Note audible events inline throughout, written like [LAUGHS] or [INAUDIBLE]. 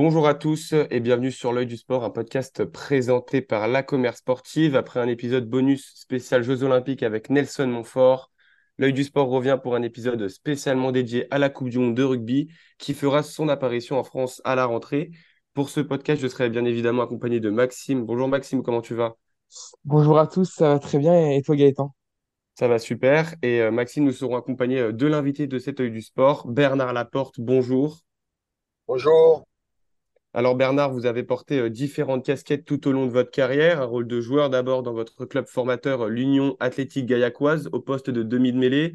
Bonjour à tous et bienvenue sur L'œil du sport, un podcast présenté par La Commerce Sportive après un épisode bonus spécial Jeux Olympiques avec Nelson Montfort. L'œil du sport revient pour un épisode spécialement dédié à la Coupe du Monde de rugby qui fera son apparition en France à la rentrée. Pour ce podcast, je serai bien évidemment accompagné de Maxime. Bonjour Maxime, comment tu vas? Bonjour à tous, ça va très bien et toi Gaëtan? Ça va super. Et euh, Maxime, nous serons accompagnés euh, de l'invité de cet œil du sport, Bernard Laporte. Bonjour. Bonjour. Alors Bernard, vous avez porté euh, différentes casquettes tout au long de votre carrière, un rôle de joueur d'abord dans votre club formateur, euh, l'Union Athlétique Gaillacoise, au poste de demi de mêlée,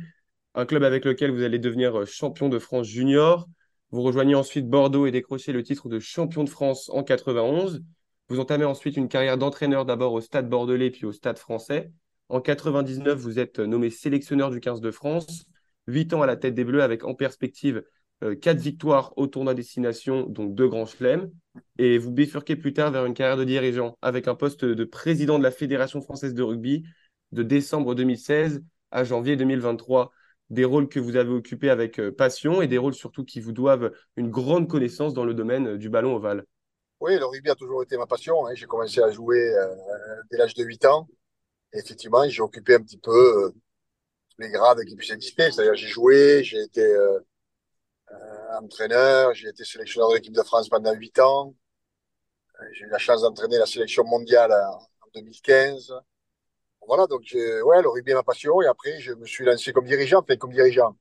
un club avec lequel vous allez devenir euh, champion de France junior. Vous rejoignez ensuite Bordeaux et décrochez le titre de champion de France en 91. Vous entamez ensuite une carrière d'entraîneur d'abord au Stade Bordelais puis au Stade Français. En 99, vous êtes nommé sélectionneur du 15 de France. Huit ans à la tête des Bleus avec en perspective quatre victoires au tournoi destination, donc deux grands chelems. Et vous bifurquez plus tard vers une carrière de dirigeant avec un poste de président de la Fédération française de rugby de décembre 2016 à janvier 2023. Des rôles que vous avez occupés avec euh, passion et des rôles surtout qui vous doivent une grande connaissance dans le domaine euh, du ballon ovale. Oui, le rugby a toujours été ma passion. Hein. J'ai commencé à jouer dès l'âge de 8 ans. Effectivement, j'ai occupé un petit peu les grades qui puissent exister. C'est-à-dire, j'ai joué, j'ai été entraîneur, j'ai été sélectionneur de l'équipe de France pendant 8 ans. Euh, j'ai eu la chance d'entraîner la sélection mondiale en 2015. Voilà, donc ouais, le rugby est ma passion. Et après, je me suis lancé comme dirigeant. Enfin, comme dirigeant.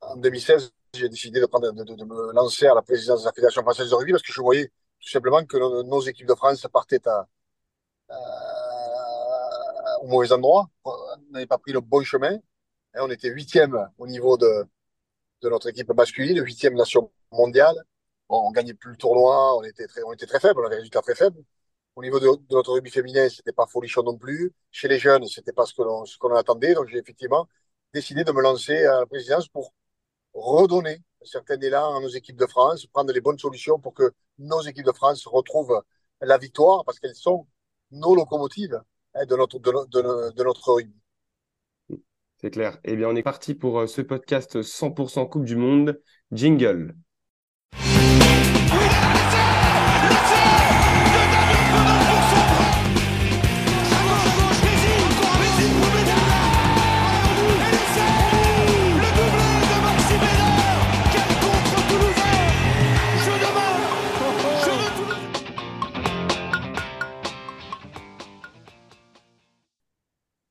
En 2016, j'ai décidé de, prendre, de, me lancer à la présidence de la Fédération française de rugby parce que je voyais tout simplement que nos, équipes de France partaient à, au mauvais endroit. On n'avait pas pris le bon chemin. Et on était huitième au niveau de, de notre équipe masculine, huitième nation mondiale. Bon, on gagnait plus le tournoi, on était très, on était très faible, on avait des résultats très faibles. Au niveau de, notre rugby féminin, c'était pas folichon non plus. Chez les jeunes, c'était pas ce que l'on, ce qu'on attendait. Donc, j'ai effectivement décidé de me lancer à la présidence pour redonner un certain élan à nos équipes de France, prendre les bonnes solutions pour que nos équipes de France retrouvent la victoire parce qu'elles sont nos locomotives hein, de notre, de, de notre rugby. C'est clair. Eh bien, on est parti pour euh, ce podcast 100% Coupe du Monde. Jingle.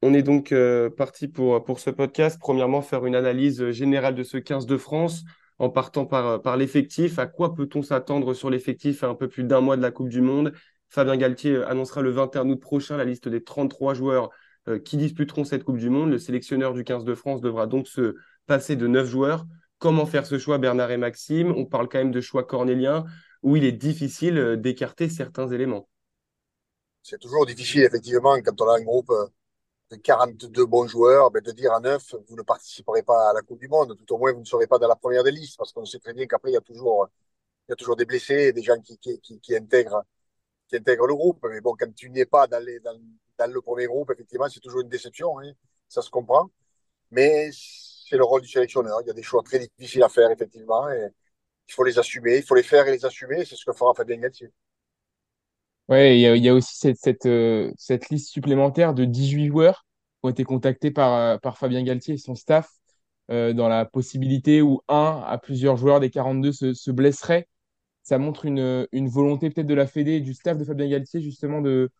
On est donc euh, parti pour, ce podcast. Premièrement, faire une analyse générale de ce 15 de France en partant par, l'effectif. À quoi peut-on s'attendre sur l'effectif à un peu plus d'un mois de la Coupe du Monde? Fabien Galtier annoncera le 21 août prochain la liste des 33 joueurs euh, qui disputeront cette Coupe du Monde. Le sélectionneur du 15 de France devra donc se passer de 9 joueurs. Comment faire ce choix, Bernard et Maxime? On parle quand même de choix cornélien où il est difficile euh, d'écarter certains éléments. C'est toujours difficile, effectivement, quand on a un groupe 42 bons joueurs, ben de dire à 9, vous ne participerez pas à la Coupe du Monde. Tout au moins, vous ne serez pas dans la première des listes, parce qu'on sait très bien qu'après, il y a toujours, il y a toujours des blessés, des gens qui, qui, qui, intègrent, qui intègrent le groupe. Mais bon, quand tu n'es pas dans, dans, le premier groupe, effectivement, c'est toujours une déception. Hein. Ça se comprend. Mais c'est le rôle du sélectionneur. Il y a des choix très difficiles à faire, effectivement. Et il faut les assumer. Il faut les faire et les assumer. C'est ce que fera Fabien Galtier. Ouais, il y a, y a, aussi cette, cette, euh, cette, liste supplémentaire de 18 joueurs qui ont été contactés par, euh, par Fabien Galtier et son staff euh, dans la possibilité où un à plusieurs joueurs des 42 se, se blesserait. Ça montre une, une volonté peut-être de la Fédé et du staff de Fabien Galtier justement de,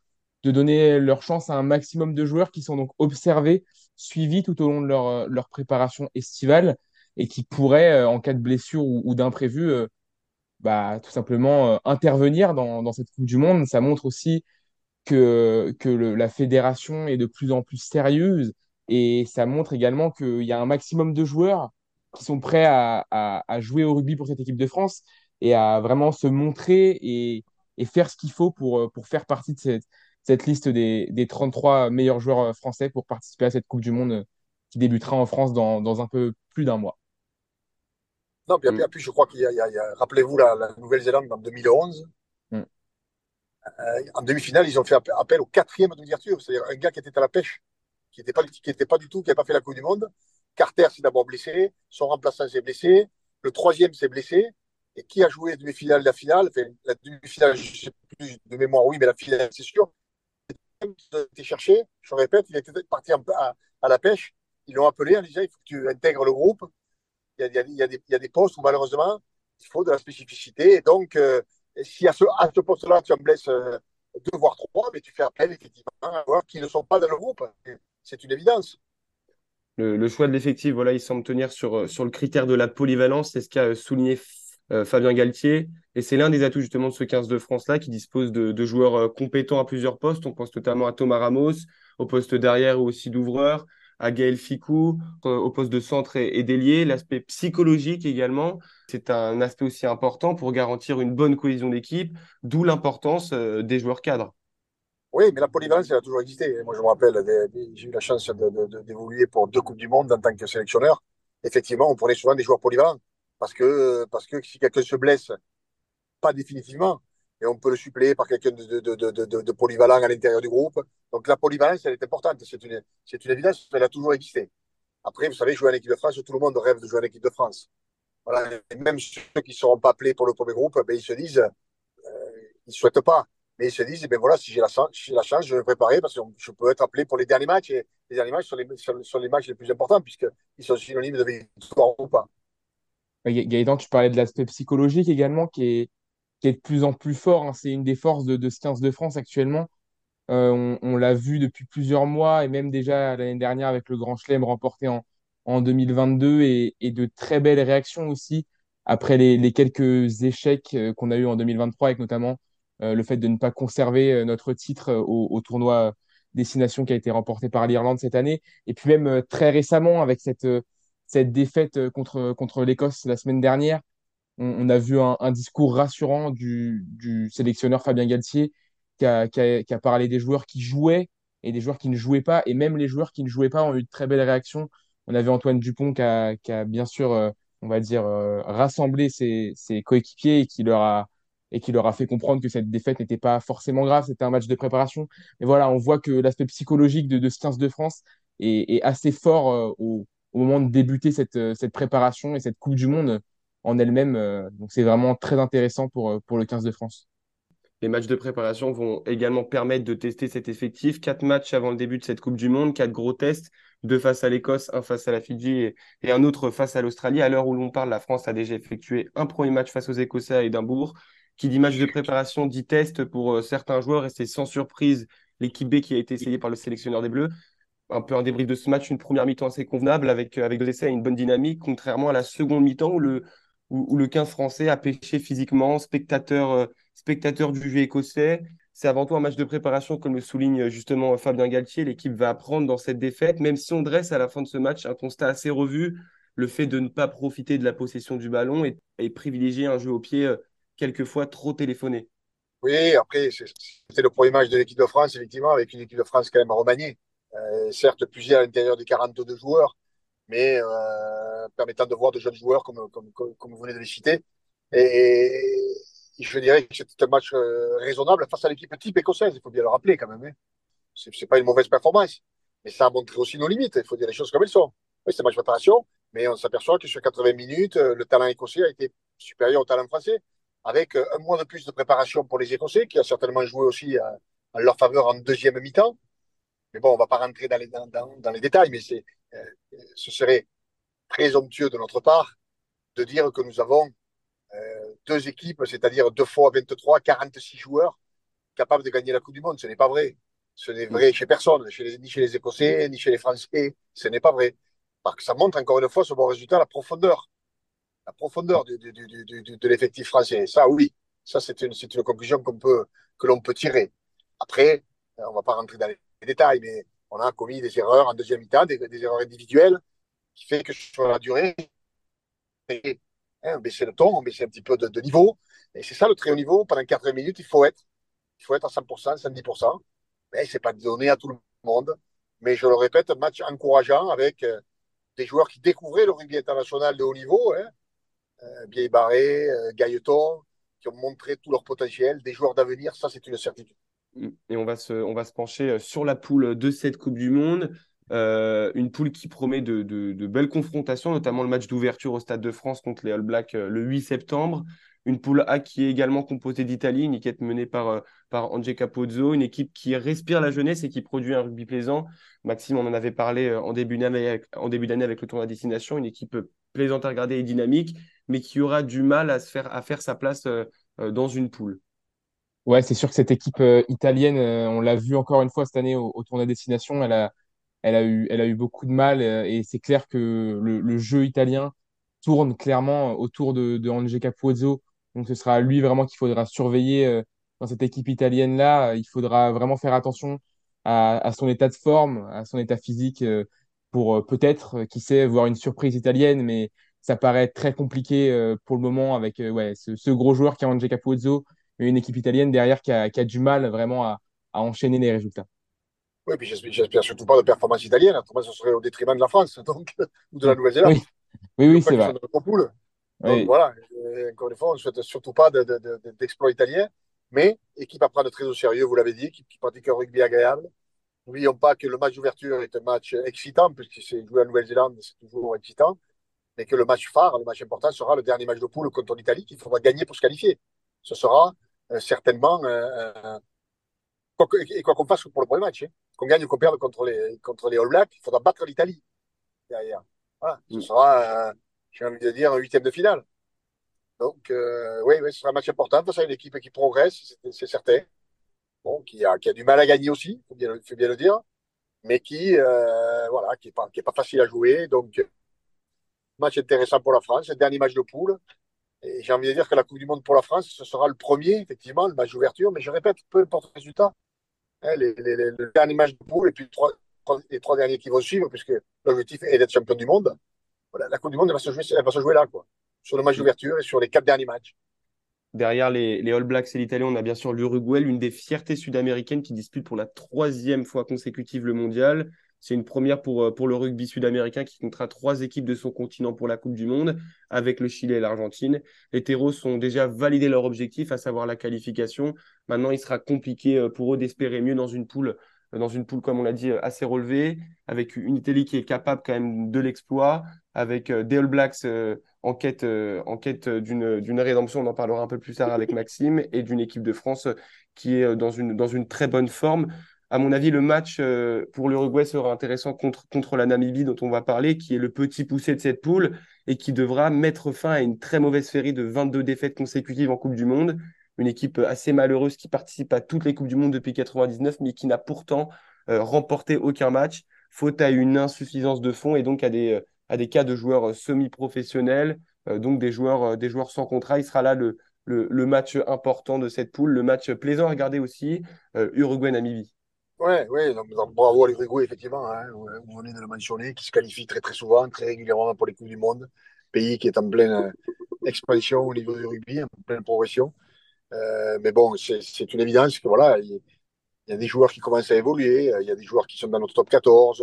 de donner leur chance à un maximum de joueurs qui sont donc observés, suivis tout au long de leur, leur préparation estivale et qui pourraient, en cas de blessure ou, ou d'imprévu, bah, tout simplement euh, intervenir dans, dans, cette Coupe du Monde. Ça montre aussi que, que la fédération est de plus en plus sérieuse et ça montre également qu'il y a un maximum de joueurs qui sont prêts à, à, à, jouer au rugby pour cette équipe de France et à vraiment se montrer et, et faire ce qu'il faut pour, euh, pour faire partie de cette, cette liste des, des 33 meilleurs joueurs euh, français pour participer à cette Coupe du Monde qui débutera en France dans, dans un peu plus d'un mois. Non, puis, mm. puis, je crois qu'il y a, a rappelez-vous la, la Nouvelle-Zélande en 2011. Mm. Euh, en demi-finale, ils ont fait appel au quatrième d'ouverture, c'est-à-dire un gars qui était à la pêche, qui n'était pas, qui était pas du tout, qui n'avait pas fait la Coupe du Monde. Carter s'est d'abord blessé, son remplaçant s'est blessé, le troisième s'est blessé, Et qui a joué la demi-finale la finale? Enfin, La demi-finale, je ne sais plus de mémoire, oui, mais la finale, c'est sûr. Il a été cherché, je répète, il était parti à, à la pêche. Ils l'ont appelé en disant il faut que tu intègres le groupe. Il y a, des, postes où malheureusement, il faut de la spécificité. Et donc, euh, si à ce, poste-là, tu en blesses euh, deux voire trois, mais tu fais appel effectivement à joueurs qui ne sont pas dans le groupe. C'est une évidence. Le, choix de l'effectif, voilà, il semble tenir sur, euh, sur le critère de la polyvalence. C'est ce qu'a souligné Fabien Galtier. Et c'est l'un des atouts justement de ce 15 de France-là qui dispose de, de joueurs compétents à plusieurs postes. On pense notamment à Thomas Ramos, au poste derrière ou aussi d'ouvreur, à Gaël Ficou, au poste de centre et, d'ailier. L'aspect psychologique également, c'est un aspect aussi important pour garantir une bonne cohésion d'équipe, d'où l'importance des joueurs cadres. Oui, mais la polyvalence, elle a toujours existé. Moi, je me rappelle, j'ai eu la chance d'évoluer pour deux Coupes du Monde en tant que sélectionneur. Effectivement, on prenait souvent des joueurs polyvalents. Parce que, parce que si quelqu'un se blesse, pas définitivement, et on peut le suppléer par quelqu'un de, polyvalent à l'intérieur du groupe. Donc la polyvalence, elle est importante. C'est une, une évidence, elle a toujours existé. Après, vous savez, jouer en équipe de France, tout le monde rêve de jouer en équipe de France. Voilà. Même ceux qui ne seront pas appelés pour le premier groupe, ben, ils se disent, euh, ils ne souhaitent pas mais ils se disent, ben voilà, si j'ai la, la, chance, je vais me préparer parce que je peux être appelé pour les derniers matchs. Et les derniers matchs sont les, sont, les matchs les plus importants puisqu'ils sont synonymes de victoire ou pas. Gaëtan, tu parlais de l'aspect psychologique également qui est, qui est de plus en plus fort. Hein. C'est une des forces de, de ce 15 de France actuellement. Euh, on, l'a vu depuis plusieurs mois et même déjà l'année dernière avec le Grand Chelem remporté en, en 2022 et, et, de très belles réactions aussi après les, quelques échecs euh, qu'on a eu en 2023 avec notamment euh, le fait de ne pas conserver notre titre euh, au, tournoi Destination qui a été remporté par l'Irlande cette année. Et puis même très récemment, avec cette, cette défaite contre, contre l'Écosse la semaine dernière, on, a vu un, discours rassurant du, sélectionneur Fabien Galtier qui a, parlé des joueurs qui jouaient et des joueurs qui ne jouaient pas. Et même les joueurs qui ne jouaient pas ont eu de très belles réactions. On avait Antoine Dupont qui a, bien sûr, on va dire, rassemblé ses, coéquipiers et qui leur a et qui leur a fait comprendre que cette défaite n'était pas forcément grave, c'était un match de préparation. Mais voilà, on voit que l'aspect psychologique de, de, ce 15 de France est, assez fort euh, au, moment de débuter euh, cette préparation et cette Coupe du Monde en elle-même. Euh, donc c'est vraiment très intéressant pour, pour le 15 de France. Les matchs de préparation vont également permettre de tester cet effectif. Quatre matchs avant le début de cette Coupe du Monde, quatre gros tests, deux face à l'Écosse, un face à la Fidji et, un autre face à l'Australie. À l'heure où l'on parle, la France a déjà effectué un premier match face aux Écossais à Édimbourg, qui dit match de préparation dit test pour euh, certains joueurs et c'est sans surprise l'équipe B qui a été essayée par le sélectionneur des Bleus. Un peu un débrief de ce match, une première mi-temps assez convenable avec, euh, avec deux essais et une bonne dynamique, contrairement à la seconde mi-temps où le, où, le 15 français a pêché physiquement, spectateur, euh, spectateur du jeu écossais. C'est avant tout un match de préparation, comme le souligne justement Fabien Galtier. L'équipe va apprendre dans cette défaite, même si on dresse à la fin de ce match un constat assez revu, le fait de ne pas profiter de la possession du ballon et, privilégier un jeu au pied quelquefois trop téléphoné. Oui, après, c'était le premier match de l'équipe de France, effectivement, avec une équipe de France quand même remaniée. Euh, certes, plusieurs à l'intérieur des 42 joueurs, mais euh, permettant de voir de jeunes joueurs comme, vous venez de les citer. Et, je dirais que c'était un match euh, raisonnable face à l'équipe type écossaise, il faut bien le rappeler quand même. Hein. C'est pas une mauvaise performance, mais ça a montré aussi nos limites, il faut dire les choses comme elles sont. Oui, c'est un match de préparation, mais on s'aperçoit que sur 80 minutes, euh, le talent écossais a été supérieur au talent français avec un mois de plus de préparation pour les Écossais, qui a certainement joué aussi en leur faveur en deuxième mi-temps. Mais bon, on ne va pas rentrer dans les, détails, mais euh, ce serait présomptueux de notre part de dire que nous avons euh, deux équipes, c'est-à-dire deux fois 23, 46 joueurs capables de gagner la Coupe du Monde. Ce n'est pas vrai. Ce n'est vrai chez personne, ni chez les Écossais, ni chez les Français. Ce n'est pas vrai. Parce que ça montre encore une fois ce bon résultat, la profondeur la profondeur de l'effectif français. Ça, oui, ça c'est une, conclusion que l'on peut tirer. Après, euh, on ne va pas rentrer dans les détails, mais on a commis des erreurs en deuxième mi-temps, des, erreurs individuelles, qui fait que sur la durée, hein, on baissait le ton, on baissait un petit peu de, niveau. Et c'est ça le très haut niveau. Pendant 4 minutes, il faut être. Il faut être à 100%, 110%. Mais ce n'est pas donné à tout le monde. Mais je le répète, un match encourageant avec euh, des joueurs qui découvraient le rugby international de haut niveau. Hein, euh, Barré, euh, Gailleton, qui ont montré tout leur potentiel, des joueurs d'avenir, ça c'est une certitude. Et on va, se, on va se pencher euh, sur la poule de cette Coupe du Monde. Euh, une poule qui promet de, de, belles confrontations, notamment le match d'ouverture au Stade de France contre les All Blacks le 8 septembre. Une poule A qui est également composée d'Italie, une équipe menée par, euh, par Ange Capozzo, une équipe qui respire la jeunesse et qui produit un rugby plaisant. Maxime, on en avait parlé euh, en début d'année avec, le tournoi destination, une équipe plaisante à regarder et dynamique, mais qui aura du mal à, se faire, à faire sa place euh, dans une poule. Ouais, c'est sûr que cette équipe italienne, on l'a vu encore une fois cette année au, tournoi destination, elle a, elle a eu, elle a eu beaucoup de mal et c'est clair que le, le, jeu italien tourne clairement autour de, de Ange Capozzo donc ce sera lui vraiment qu'il faudra surveiller euh, dans cette équipe italienne-là. Il faudra vraiment faire attention à, son état de forme, à son état physique euh, pour euh, peut-être, qui sait, voir une surprise italienne, mais ça paraît très compliqué pour le moment avec ouais, ce, gros joueur qui est Angelo Capozzo et une équipe italienne derrière qui a, du mal vraiment à, enchaîner les résultats. Oui, puis j'espère surtout pas de performance italienne, autrement ce serait au détriment de la France donc, [LAUGHS] ou de la Nouvelle-Zélande. Oui, oui, oui c'est vrai. Donc voilà, encore une fois, on ne souhaite surtout pas d'exploit de, italien, mais équipe à prendre très au sérieux, vous l'avez dit, qui pratique un rugby agréable. N'oublions pas que le match d'ouverture est un match excitant, puisque c'est joué à Nouvelle-Zélande, c'est toujours excitant, mais que le match phare, le match important, sera le dernier match de poule contre l'Italie qu'il faudra gagner pour se qualifier. Ce sera certainement, euh, euh, et quoi qu'on fasse pour le premier match, hein. qu'on gagne ou qu'on perde contre les, contre les All Blacks, il faudra battre l'Italie derrière. Voilà, ce mm. sera j'ai envie de dire, un huitième de finale. Donc, euh, oui, ce sera un match important face à une équipe qui progresse, c'est certain. Bon, qui a, qui a du mal à gagner aussi, il faut bien, faut bien le dire, mais qui, euh, voilà, qui n'est pas, qui est pas facile à jouer. Donc, match intéressant pour la France, dernier match de poule. J'ai envie de dire que la Coupe du Monde pour la France, ce sera le premier, effectivement, le match d'ouverture. Mais je répète, peu importe le résultat, hein, les, les, le dernier match de poule et puis les trois derniers qui vont suivre, puisque l'objectif est d'être champion du monde la Coupe du Monde, elle va se jouer, là, quoi, sur le match d'ouverture et sur les quatre derniers matchs. Derrière les, les All Blacks et l'Italie, on a bien sûr l'Uruguay, l'une des fiertés sud-américaines qui dispute pour la troisième fois consécutive le mondial. C'est une première pour, euh, pour le rugby sud-américain qui comptera trois équipes de son continent pour la Coupe du Monde, avec le Chili et l'Argentine. Les Terros ont déjà validé leur objectif, à savoir la qualification. Maintenant, il sera compliqué euh, pour eux d'espérer mieux dans une poule dans une poule, comme on l'a dit, assez relevée, avec une Italie qui est capable quand même de l'exploit, avec euh, des All Blacks euh, en quête, euh, en quête d'une, d'une rédemption, on en parlera un peu plus tard avec Maxime, et d'une équipe de France qui est dans une, dans une très bonne forme. À mon avis, le match pour l'Uruguay sera intéressant contre, contre la Namibie dont on va parler, qui est le petit poussé de cette poule et qui devra mettre fin à une très mauvaise série de 22 défaites consécutives en Coupe du Monde une équipe assez malheureuse qui participe à toutes les Coupes du Monde depuis 99, mais qui n'a pourtant euh, remporté aucun match, faute à une insuffisance de fonds et donc à des, euh, à des cas de joueurs euh, semi-professionnels, donc des joueurs, des joueurs sans contrat. Il sera là le, le, match important de cette poule, le match plaisant à regarder aussi, Uruguay-Namibie. Oui, ouais, bravo à l'Uruguay, effectivement, hein, on est de le mentionner, qui se qualifie très très souvent, très régulièrement pour les Coupes du Monde, pays qui est en pleine expansion au niveau du rugby, en pleine progression. Euh, mais bon, c'est une évidence que voilà, il y, a des joueurs qui commencent à évoluer, il y a des joueurs qui sont dans notre top 14,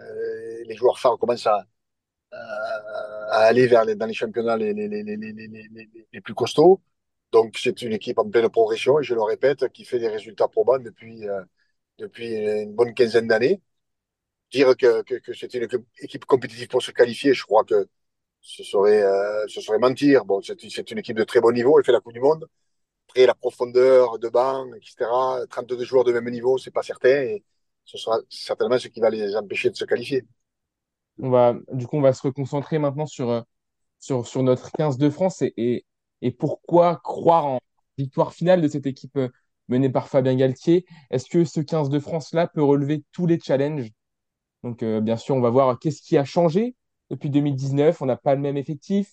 euh, les joueurs phares commencent à, à aller vers les, dans les championnats les, les, les, les plus costauds. Donc c'est une équipe en pleine progression et je le répète, qui fait des résultats probants depuis, euh, depuis une bonne quinzaine d'années. Dire que, que, que c'est une équipe compétitive pour se qualifier, je crois que ce serait, ce serait mentir. Bon, c'est une équipe de très bon niveau, elle fait la Coupe du Monde. Après, la profondeur de banc, etc., 32 joueurs de même niveau, c'est pas certain. Et ce sera certainement ce qui va les empêcher de se qualifier. On va, du coup, on va se reconcentrer maintenant sur, euh, sur, sur notre 15 de France et, et, pourquoi croire en victoire finale de cette équipe euh, menée par Fabien Galtier. Est-ce que ce 15 de France-là peut relever tous les challenges? Donc, euh, bien sûr, on va voir qu'est-ce qui a changé depuis 2019. On n'a pas le même effectif.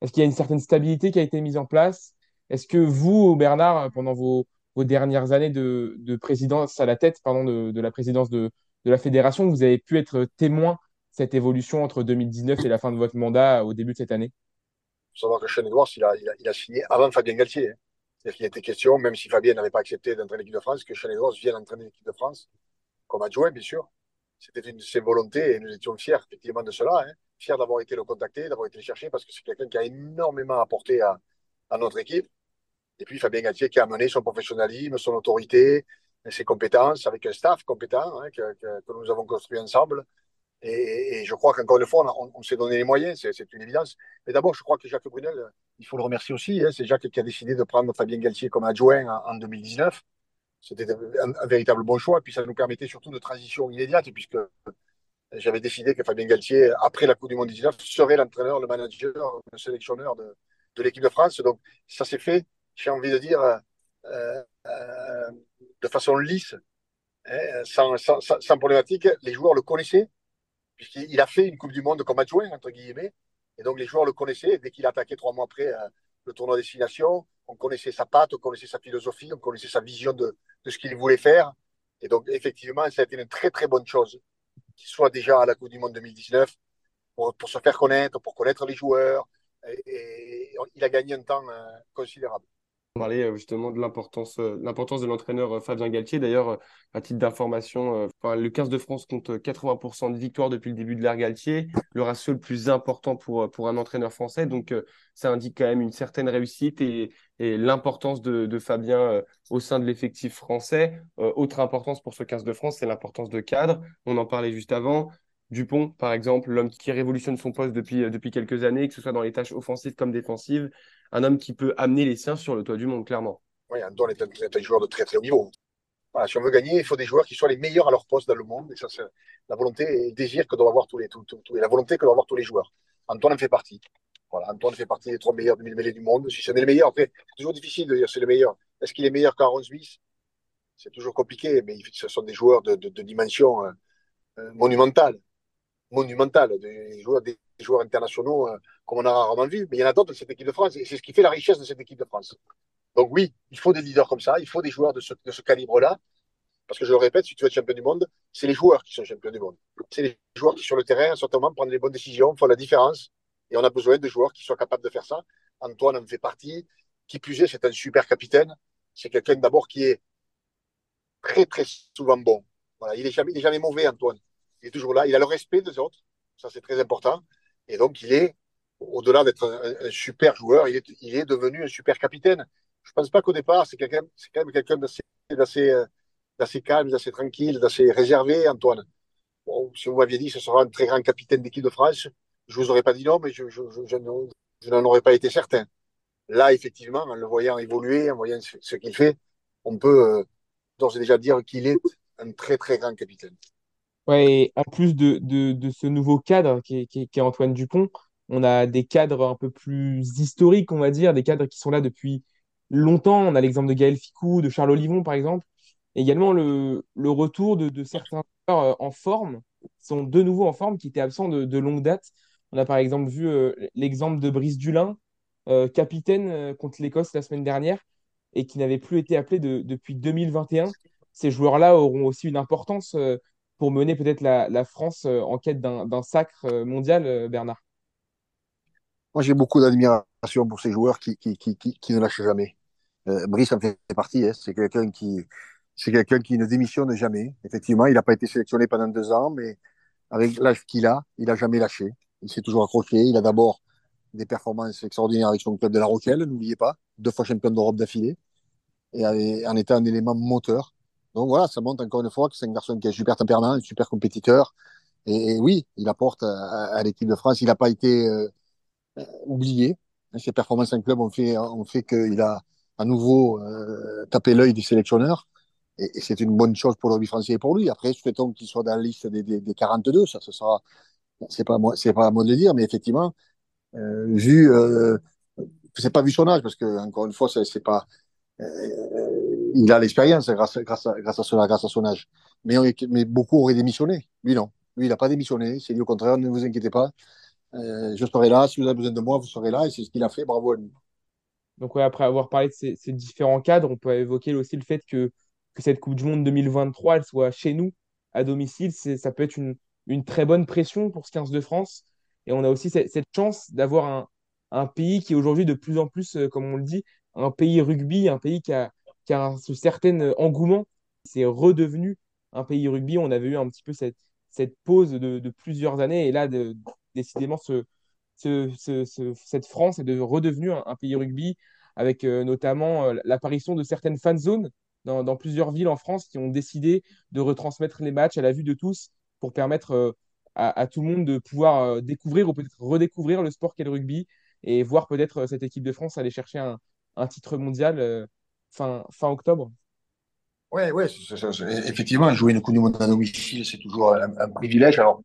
Est-ce qu'il y a une certaine stabilité qui a été mise en place? Est-ce que vous, Bernard, pendant vos, dernières années de, présidence à la tête pardon, de, la présidence de, la fédération, vous avez pu être témoin cette évolution entre 2019 et la fin de votre mandat au début de cette année? Il faut savoir que Sean Edwards, il a, il a, signé avant Fabien Galtier. Hein. C'est-à-dire qu'il était question, même si Fabien n'avait pas accepté d'entraîner l'équipe de France, que Edwards vienne entraîner l'équipe de France comme adjoint, bien sûr. C'était une de ses volontés et nous étions fiers effectivement de cela, hein. fiers d'avoir été le contacter, d'avoir été le chercher parce que c'est quelqu'un qui a énormément apporté à, notre équipe. Et puis Fabien Galtier qui a amené son professionnalisme, son autorité, ses compétences, avec un staff compétent hein, que, nous avons construit ensemble. Et, je crois qu'encore une fois, on, s'est donné les moyens, c'est une évidence. Mais d'abord, je crois que Jacques Brunel, il faut le remercier aussi. Hein, c'est Jacques qui a décidé de prendre Fabien Galtier comme adjoint en, en 2019. C'était un, véritable bon choix. Et puis ça nous permettait surtout de transition immédiate, puisque j'avais décidé que Fabien Galtier, après la Coupe du Monde 19, serait l'entraîneur, le manager, le sélectionneur de, l'équipe de France. Donc ça s'est fait, j'ai envie de dire, euh, euh, de façon lisse, hein, sans, problématique. Les joueurs le connaissaient, puisqu'il a fait une Coupe du Monde comme adjoint, entre guillemets. Et donc les joueurs le connaissaient. Dès qu'il a attaqué trois mois après euh, le tournoi destination, on connaissait sa patte, on connaissait sa philosophie, on connaissait sa vision de, ce qu'il voulait faire. Et donc effectivement, ça a été une très très bonne chose qu'il soit déjà à la Coupe du Monde 2019 pour, se faire connaître, pour connaître les joueurs. Et, et il a gagné un temps euh, considérable parler euh, justement de l'importance euh, de l'entraîneur euh, Fabien Galtier. D'ailleurs, à titre d'information, le 15 de France compte 80% de victoires depuis le début de l'ère Galtier, le ratio le plus important pour, un entraîneur français. Donc, ça indique quand même une certaine réussite et, l'importance de, Fabien au sein de l'effectif français. autre importance pour ce 15 de France, c'est l'importance de cadre. On en parlait juste avant. Dupont, par exemple, l'homme qui révolutionne son poste depuis quelques années, que ce soit dans les tâches offensives comme défensives, un homme qui peut amener les siens sur le toit du monde, clairement. Oui, Antoine est un, joueur de très très haut niveau. Si on veut gagner, il faut des joueurs qui soient les meilleurs à leur poste dans le monde. Et ça, c'est la volonté et le désir que doivent avoir tous les, tout, tout, tout, et la volonté que doivent avoir tous les joueurs. Antoine en fait partie. Voilà, Antoine fait partie des trois meilleurs demi mêlées du monde. Si c'est le meilleur, après, c'est toujours difficile de dire c'est le meilleur. Est-ce qu'il est meilleur qu'Aaron Smith? C'est toujours compliqué, mais ce sont des joueurs de, de, de dimension euh, euh monumentale monumentale, des joueurs, internationaux euh, comme on a rarement vu. Mais il y en a d'autres dans cette équipe de France et c'est ce qui fait la richesse de cette équipe de France. Donc oui, il faut des leaders comme ça, il faut des joueurs de ce, de calibre-là. Parce que je le répète, si tu veux être champion du monde, c'est les joueurs qui sont champions du monde. C'est les joueurs qui, sur le terrain, certainement, prennent les bonnes décisions, font la différence. Et on a besoin de joueurs qui soient capables de faire ça. Antoine en fait partie. Qui plus est, c'est un super capitaine. C'est quelqu'un d'abord qui est très, très souvent bon. Voilà, il est jamais, jamais mauvais, Antoine il est toujours là. Il a le respect des autres. Ça, c'est très important. Et donc, il est, au-delà d'être un, super joueur, il est, devenu un super capitaine. Je pense pas qu'au départ, c'est quelqu'un, quand même quelqu'un d'assez, d'assez, euh, d'assez calme, d'assez tranquille, d'assez réservé, Antoine. Bon, si vous m'aviez dit ce sera un très grand capitaine d'équipe de France, je vous aurais pas dit non, mais je, je, je, je n'en aurais pas été certain. Là, effectivement, en le voyant évoluer, en voyant ce, ce qu'il fait, on peut euh, d'ores et déjà dire qu'il est un très, très grand capitaine. Ouais, en plus de, de, de, ce nouveau cadre qui est, qui, est, qui Antoine Dupont, on a des cadres un peu plus historiques, on va dire, des cadres qui sont là depuis longtemps. On a l'exemple de Gaël Ficou, de Charles Olivon, par exemple. Et également le, le retour de, de certains joueurs euh, en forme, sont de nouveau en forme, qui étaient absents de, de longue date. On a par exemple vu euh, l'exemple de Brice Dulin, euh, capitaine contre l'Écosse la semaine dernière, et qui n'avait plus été appelé de, depuis 2021. Ces joueurs-là auront aussi une importance pour mener peut-être la, France euh, en quête d'un sacre euh, mondial, euh, Bernard? Moi, j'ai beaucoup d'admiration pour ces joueurs qui, ne lâchent jamais. Brice en fait partie. Hein. C'est quelqu'un qui, c'est quelqu'un qui ne démissionne jamais. Effectivement, il n'a pas été sélectionné pendant deux ans, mais avec l'âge qu'il a, il n'a jamais lâché. Il s'est toujours accroché. Il a d'abord des performances extraordinaires avec son club de La Rochelle, n'oubliez pas, deux fois champion d'Europe d'affilée, et en étant un élément moteur. Donc voilà, ça montre encore une fois que c'est un garçon qui est super tempérament, un super compétiteur. Et, oui, il apporte à, l'équipe de France. Il n'a pas été euh, oublié. Ses performances en club ont fait, qu'il a à nouveau euh, tapé l'œil du sélectionneur. Et, c'est une bonne chose pour le français et pour lui. Après, souhaitons qu'il soit dans la liste des, des, des 42. Ça, ce sera, c'est pas moi, c'est pas à moi de le dire, mais effectivement, euh, vu, euh, c'est pas vu son âge parce que encore une fois, c'est pas, euh, il a l'expérience grâce, à, son, grâce à son âge. Mais, beaucoup auraient démissionné. Lui, non. Lui, il n'a pas démissionné. C'est dit au contraire, ne vous inquiétez pas. Euh, je serai là. Si vous avez besoin de moi, vous serez là. Et c'est ce qu'il a fait. Bravo à lui. Donc, ouais, après avoir parlé de ces, différents cadres, on peut évoquer aussi le fait que, cette Coupe du Monde 2023, elle soit chez nous, à domicile. Ça peut être une, très bonne pression pour ce 15 de France. Et on a aussi cette, chance d'avoir un, un pays qui est aujourd'hui de plus en plus, euh, comme on le dit, un pays rugby, un pays qui a, qui a un, ce certain engouement. C'est redevenu un pays rugby. On avait eu un petit peu cette, pause de, plusieurs années. Et là, de, décidément, ce, ce, ce, cette France est de, redevenue un, pays rugby avec euh, notamment euh, l'apparition de certaines fan zones dans, plusieurs villes en France qui ont décidé de retransmettre les matchs à la vue de tous pour permettre euh, à, tout le monde de pouvoir euh, découvrir ou peut-être redécouvrir le sport qu'est le rugby et voir peut-être cette équipe de France aller chercher un, titre mondial fin, fin octobre. Oui, ouais, effectivement, jouer une Coupe du Monde à domicile, c'est toujours un, privilège. Alors,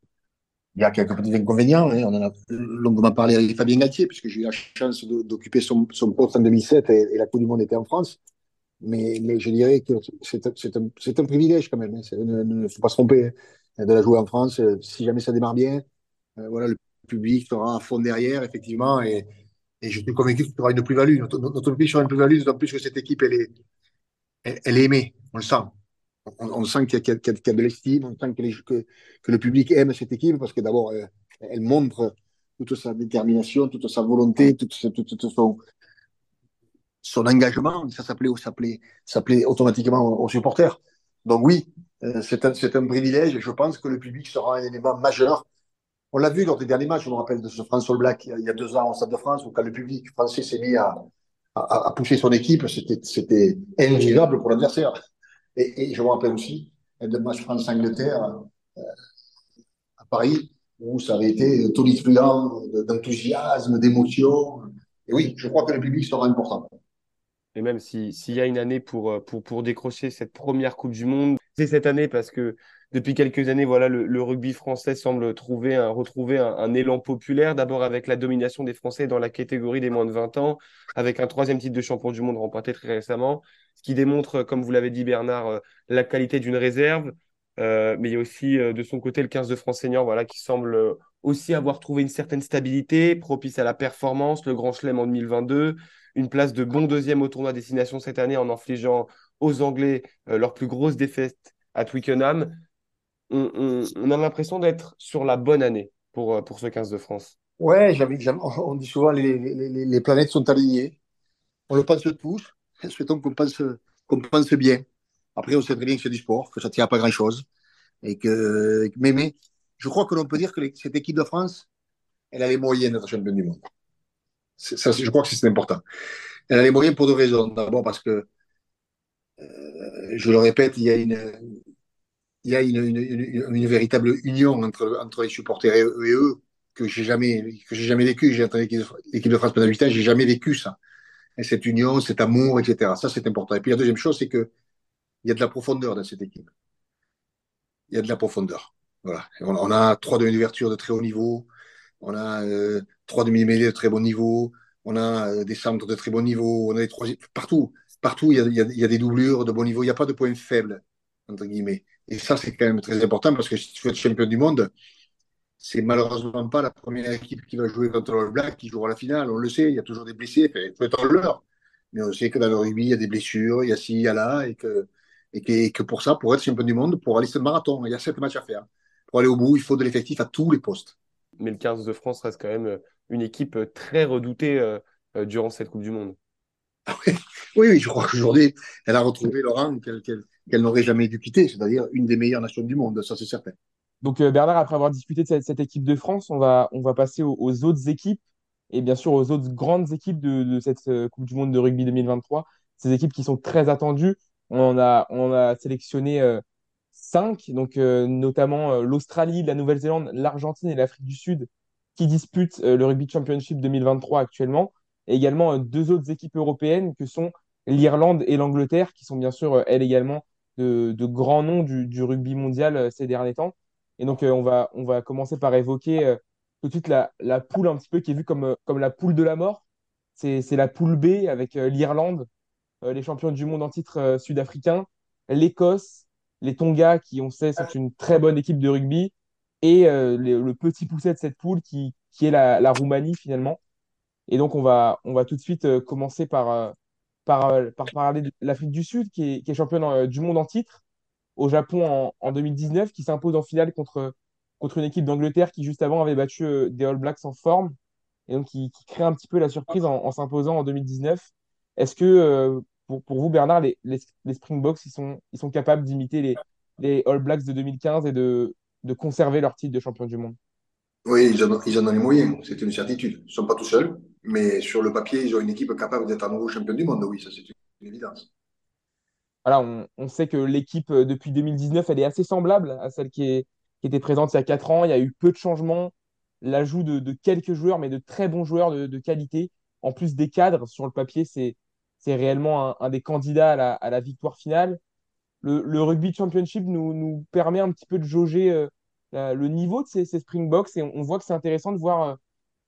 il y a quelques petits inconvénients. Hein. On en a longuement parlé avec Fabien Galtier, puisque j'ai eu la chance d'occuper son, poste en 2007 et, la Coupe du Monde était en France. Mais, mais je dirais que c'est un, un, privilège quand même. Il hein. ne, faut pas se tromper hein, de la jouer en France. Si jamais ça démarre bien, euh, voilà, le public sera à fond derrière, effectivement. Et, et je suis convaincu qu'il y aura une plus-value. Notre, notre, public sera une plus-value, d'autant plus que cette équipe, elle est, elle, est aimée. On le sent. On, sent qu'il y, a de l'estime, on sent que, que, le public aime cette équipe parce que d'abord, elle, montre toute sa détermination, toute sa volonté, tout, son, son engagement. Ça s'appelait automatiquement aux, supporters. Donc oui, euh, c'est un, un, privilège et je pense que le public sera un élément majeur. On l'a vu lors des derniers matchs, je me rappelle de ce France All Black il y a deux ans au Stade de France, où quand le public français s'est mis à, pousser son équipe, c'était invivable pour l'adversaire. Et, je me rappelle aussi de match France-Angleterre euh, à Paris, où ça avait été tonitruant d'enthousiasme, d'émotion. Et oui, je crois que le public sera important. Et même s'il y a une année pour, pour, pour décrocher cette première Coupe du Monde, c'est cette année parce que depuis quelques années, voilà, le, rugby français semble trouver un, retrouver un, élan populaire, d'abord avec la domination des Français dans la catégorie des moins de 20 ans, avec un troisième titre de champion du monde remporté très récemment, ce qui démontre, comme vous l'avez dit Bernard, euh, la qualité d'une réserve. Euh, mais il y a aussi euh, de son côté le 15 de France senior voilà, qui semble aussi avoir trouvé une certaine stabilité, propice à la performance, le Grand Chelem en 2022, une place de bon deuxième au tournoi destination cette année en infligeant aux Anglais leur plus grosse défaite à Twickenham on, a l'impression d'être sur la bonne année pour, euh, pour ce 15 de France. Ouais, on dit souvent les, les, les, planètes sont alignées. On le pense tous. [LAUGHS] Souhaitons qu'on pense, qu'on pense bien. Après, on sait très bien que c'est du sport, que ça ne tient pas grand-chose. Et que, mais, mais je crois que l'on peut dire que cette équipe de France, elle a les moyens d'être championne du monde. Ça, je crois que c'est important. Elle a les moyens pour deux raisons. D'abord parce que, euh, je le répète, il y a une, il y a une, véritable union entre, entre les supporters et, eux que j'ai jamais que j'ai jamais vécu. J'ai entraîné l'équipe de France pendant 8 ans, j'ai jamais vécu ça. Et cette union, cet amour, etc. Ça, c'est important. Et puis la deuxième chose, c'est que il y a de la profondeur dans cette équipe. Il y a de la profondeur. Voilà. On, a trois demi-ouvertures de très haut niveau. On a euh, trois demi-mêlées de très bon niveau. On a euh, des centres de très bon niveau. On a des trois partout. Partout, il, y a, il y a des doublures de bon niveau. Il n'y a pas de point faible entre guillemets. Et ça, c'est quand même très important parce que si tu veux être champion du monde, c'est malheureusement pas la première équipe qui va jouer contre le Black qui jouera la finale. On le sait, il y a toujours des blessés, il faut être l'heure. Mais on sait que dans le rugby, il y a des blessures, il y a ci, il y a là, et que, et que, pour ça, pour être champion du monde, pour aller sur le marathon, il y a sept matchs à faire. Pour aller au bout, il faut de l'effectif à tous les postes. Mais le 15 de France reste quand même une équipe très redoutée euh, euh, durant cette Coupe du Monde. oui, oui, je crois qu'aujourd'hui, elle a retrouvé le rang qu'elle n'aurait jamais dû quitter, c'est-à-dire une des meilleures nations du monde, ça c'est certain. Donc euh, Bernard, après avoir discuté de cette, équipe de France, on va, on va passer aux, autres équipes et bien sûr aux autres grandes équipes de, cette euh, Coupe du Monde de rugby 2023. Ces équipes qui sont très attendues. On a, on a sélectionné euh, cinq, donc notamment l'Australie, la Nouvelle-Zélande, l'Argentine et l'Afrique du Sud qui disputent le Rugby Championship 2023 actuellement et également deux autres équipes européennes que sont l'Irlande et l'Angleterre, qui sont bien sûr, elles également, de, grands noms du, rugby mondial euh, ces derniers temps. Et donc, euh, on, va, on va commencer par évoquer tout de suite la, poule un petit peu qui est vue comme, comme la poule de la mort. C'est la poule B avec l'Irlande, les champions du monde en titre sud-africain, l'Écosse, les Tonga, qui on sait sont une très bonne équipe de rugby, et le petit pousset de cette poule qui, qui est la, Roumanie finalement. Et donc on va, on va tout de suite commencer par, euh, par parler de l'Afrique du Sud, qui est, championne euh, du monde en titre, au Japon en, en 2019, qui s'impose en finale contre, contre une équipe d'Angleterre qui, juste avant, avait battu euh, des All Blacks en forme, et donc qui, crée un petit peu la surprise en, s'imposant en 2019. Est-ce que, pour, pour, vous, Bernard, les, les, Springboks, ils sont, ils sont capables d'imiter les, les All Blacks de 2015 et de, de conserver leur titre de champion du monde? Oui, ils en ont les moyens, c'est une certitude. Ils ne sont pas tout seuls, mais sur le papier, ils ont une équipe capable d'être à nouveau champion du monde. Oui, ça c'est une évidence. voilà, on, sait que l'équipe euh, depuis 2019, elle est assez semblable à celle qui, était présente il y a 4 ans. Il y a eu peu de changements, l'ajout de, quelques joueurs, mais de très bons joueurs de, qualité. En plus des cadres, sur le papier, c'est, réellement un, un des candidats à la, victoire finale. Le, Rugby Championship nous, nous permet un petit peu de jauger euh, le niveau de ces, ces Springboks et on, on voit que c'est intéressant de voir euh,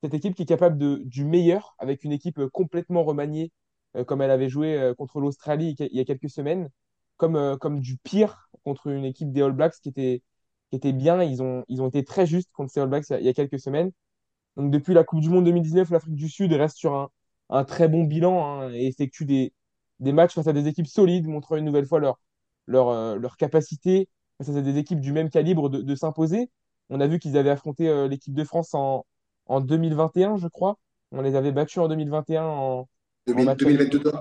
cette équipe qui est capable du meilleur avec une équipe euh, complètement remaniée euh, comme elle avait joué euh, contre l'Australie il y a quelques semaines, comme, comme du pire contre une équipe des All Blacks qui était, qui était bien. Ils ont, ils ont été très justes contre ces All Blacks il y a, quelques semaines. Donc depuis la Coupe du Monde 2019, l'Afrique du Sud reste sur un, très bon bilan hein, et effectue des, des matchs face à des équipes solides, montrant une nouvelle fois leur, leur, leur capacité face à des équipes du même calibre de, s'imposer. On a vu qu'ils avaient affronté l'équipe de France en, en 2021, je crois. On les avait battus en 2021 en, en 2000 match amical. 2022,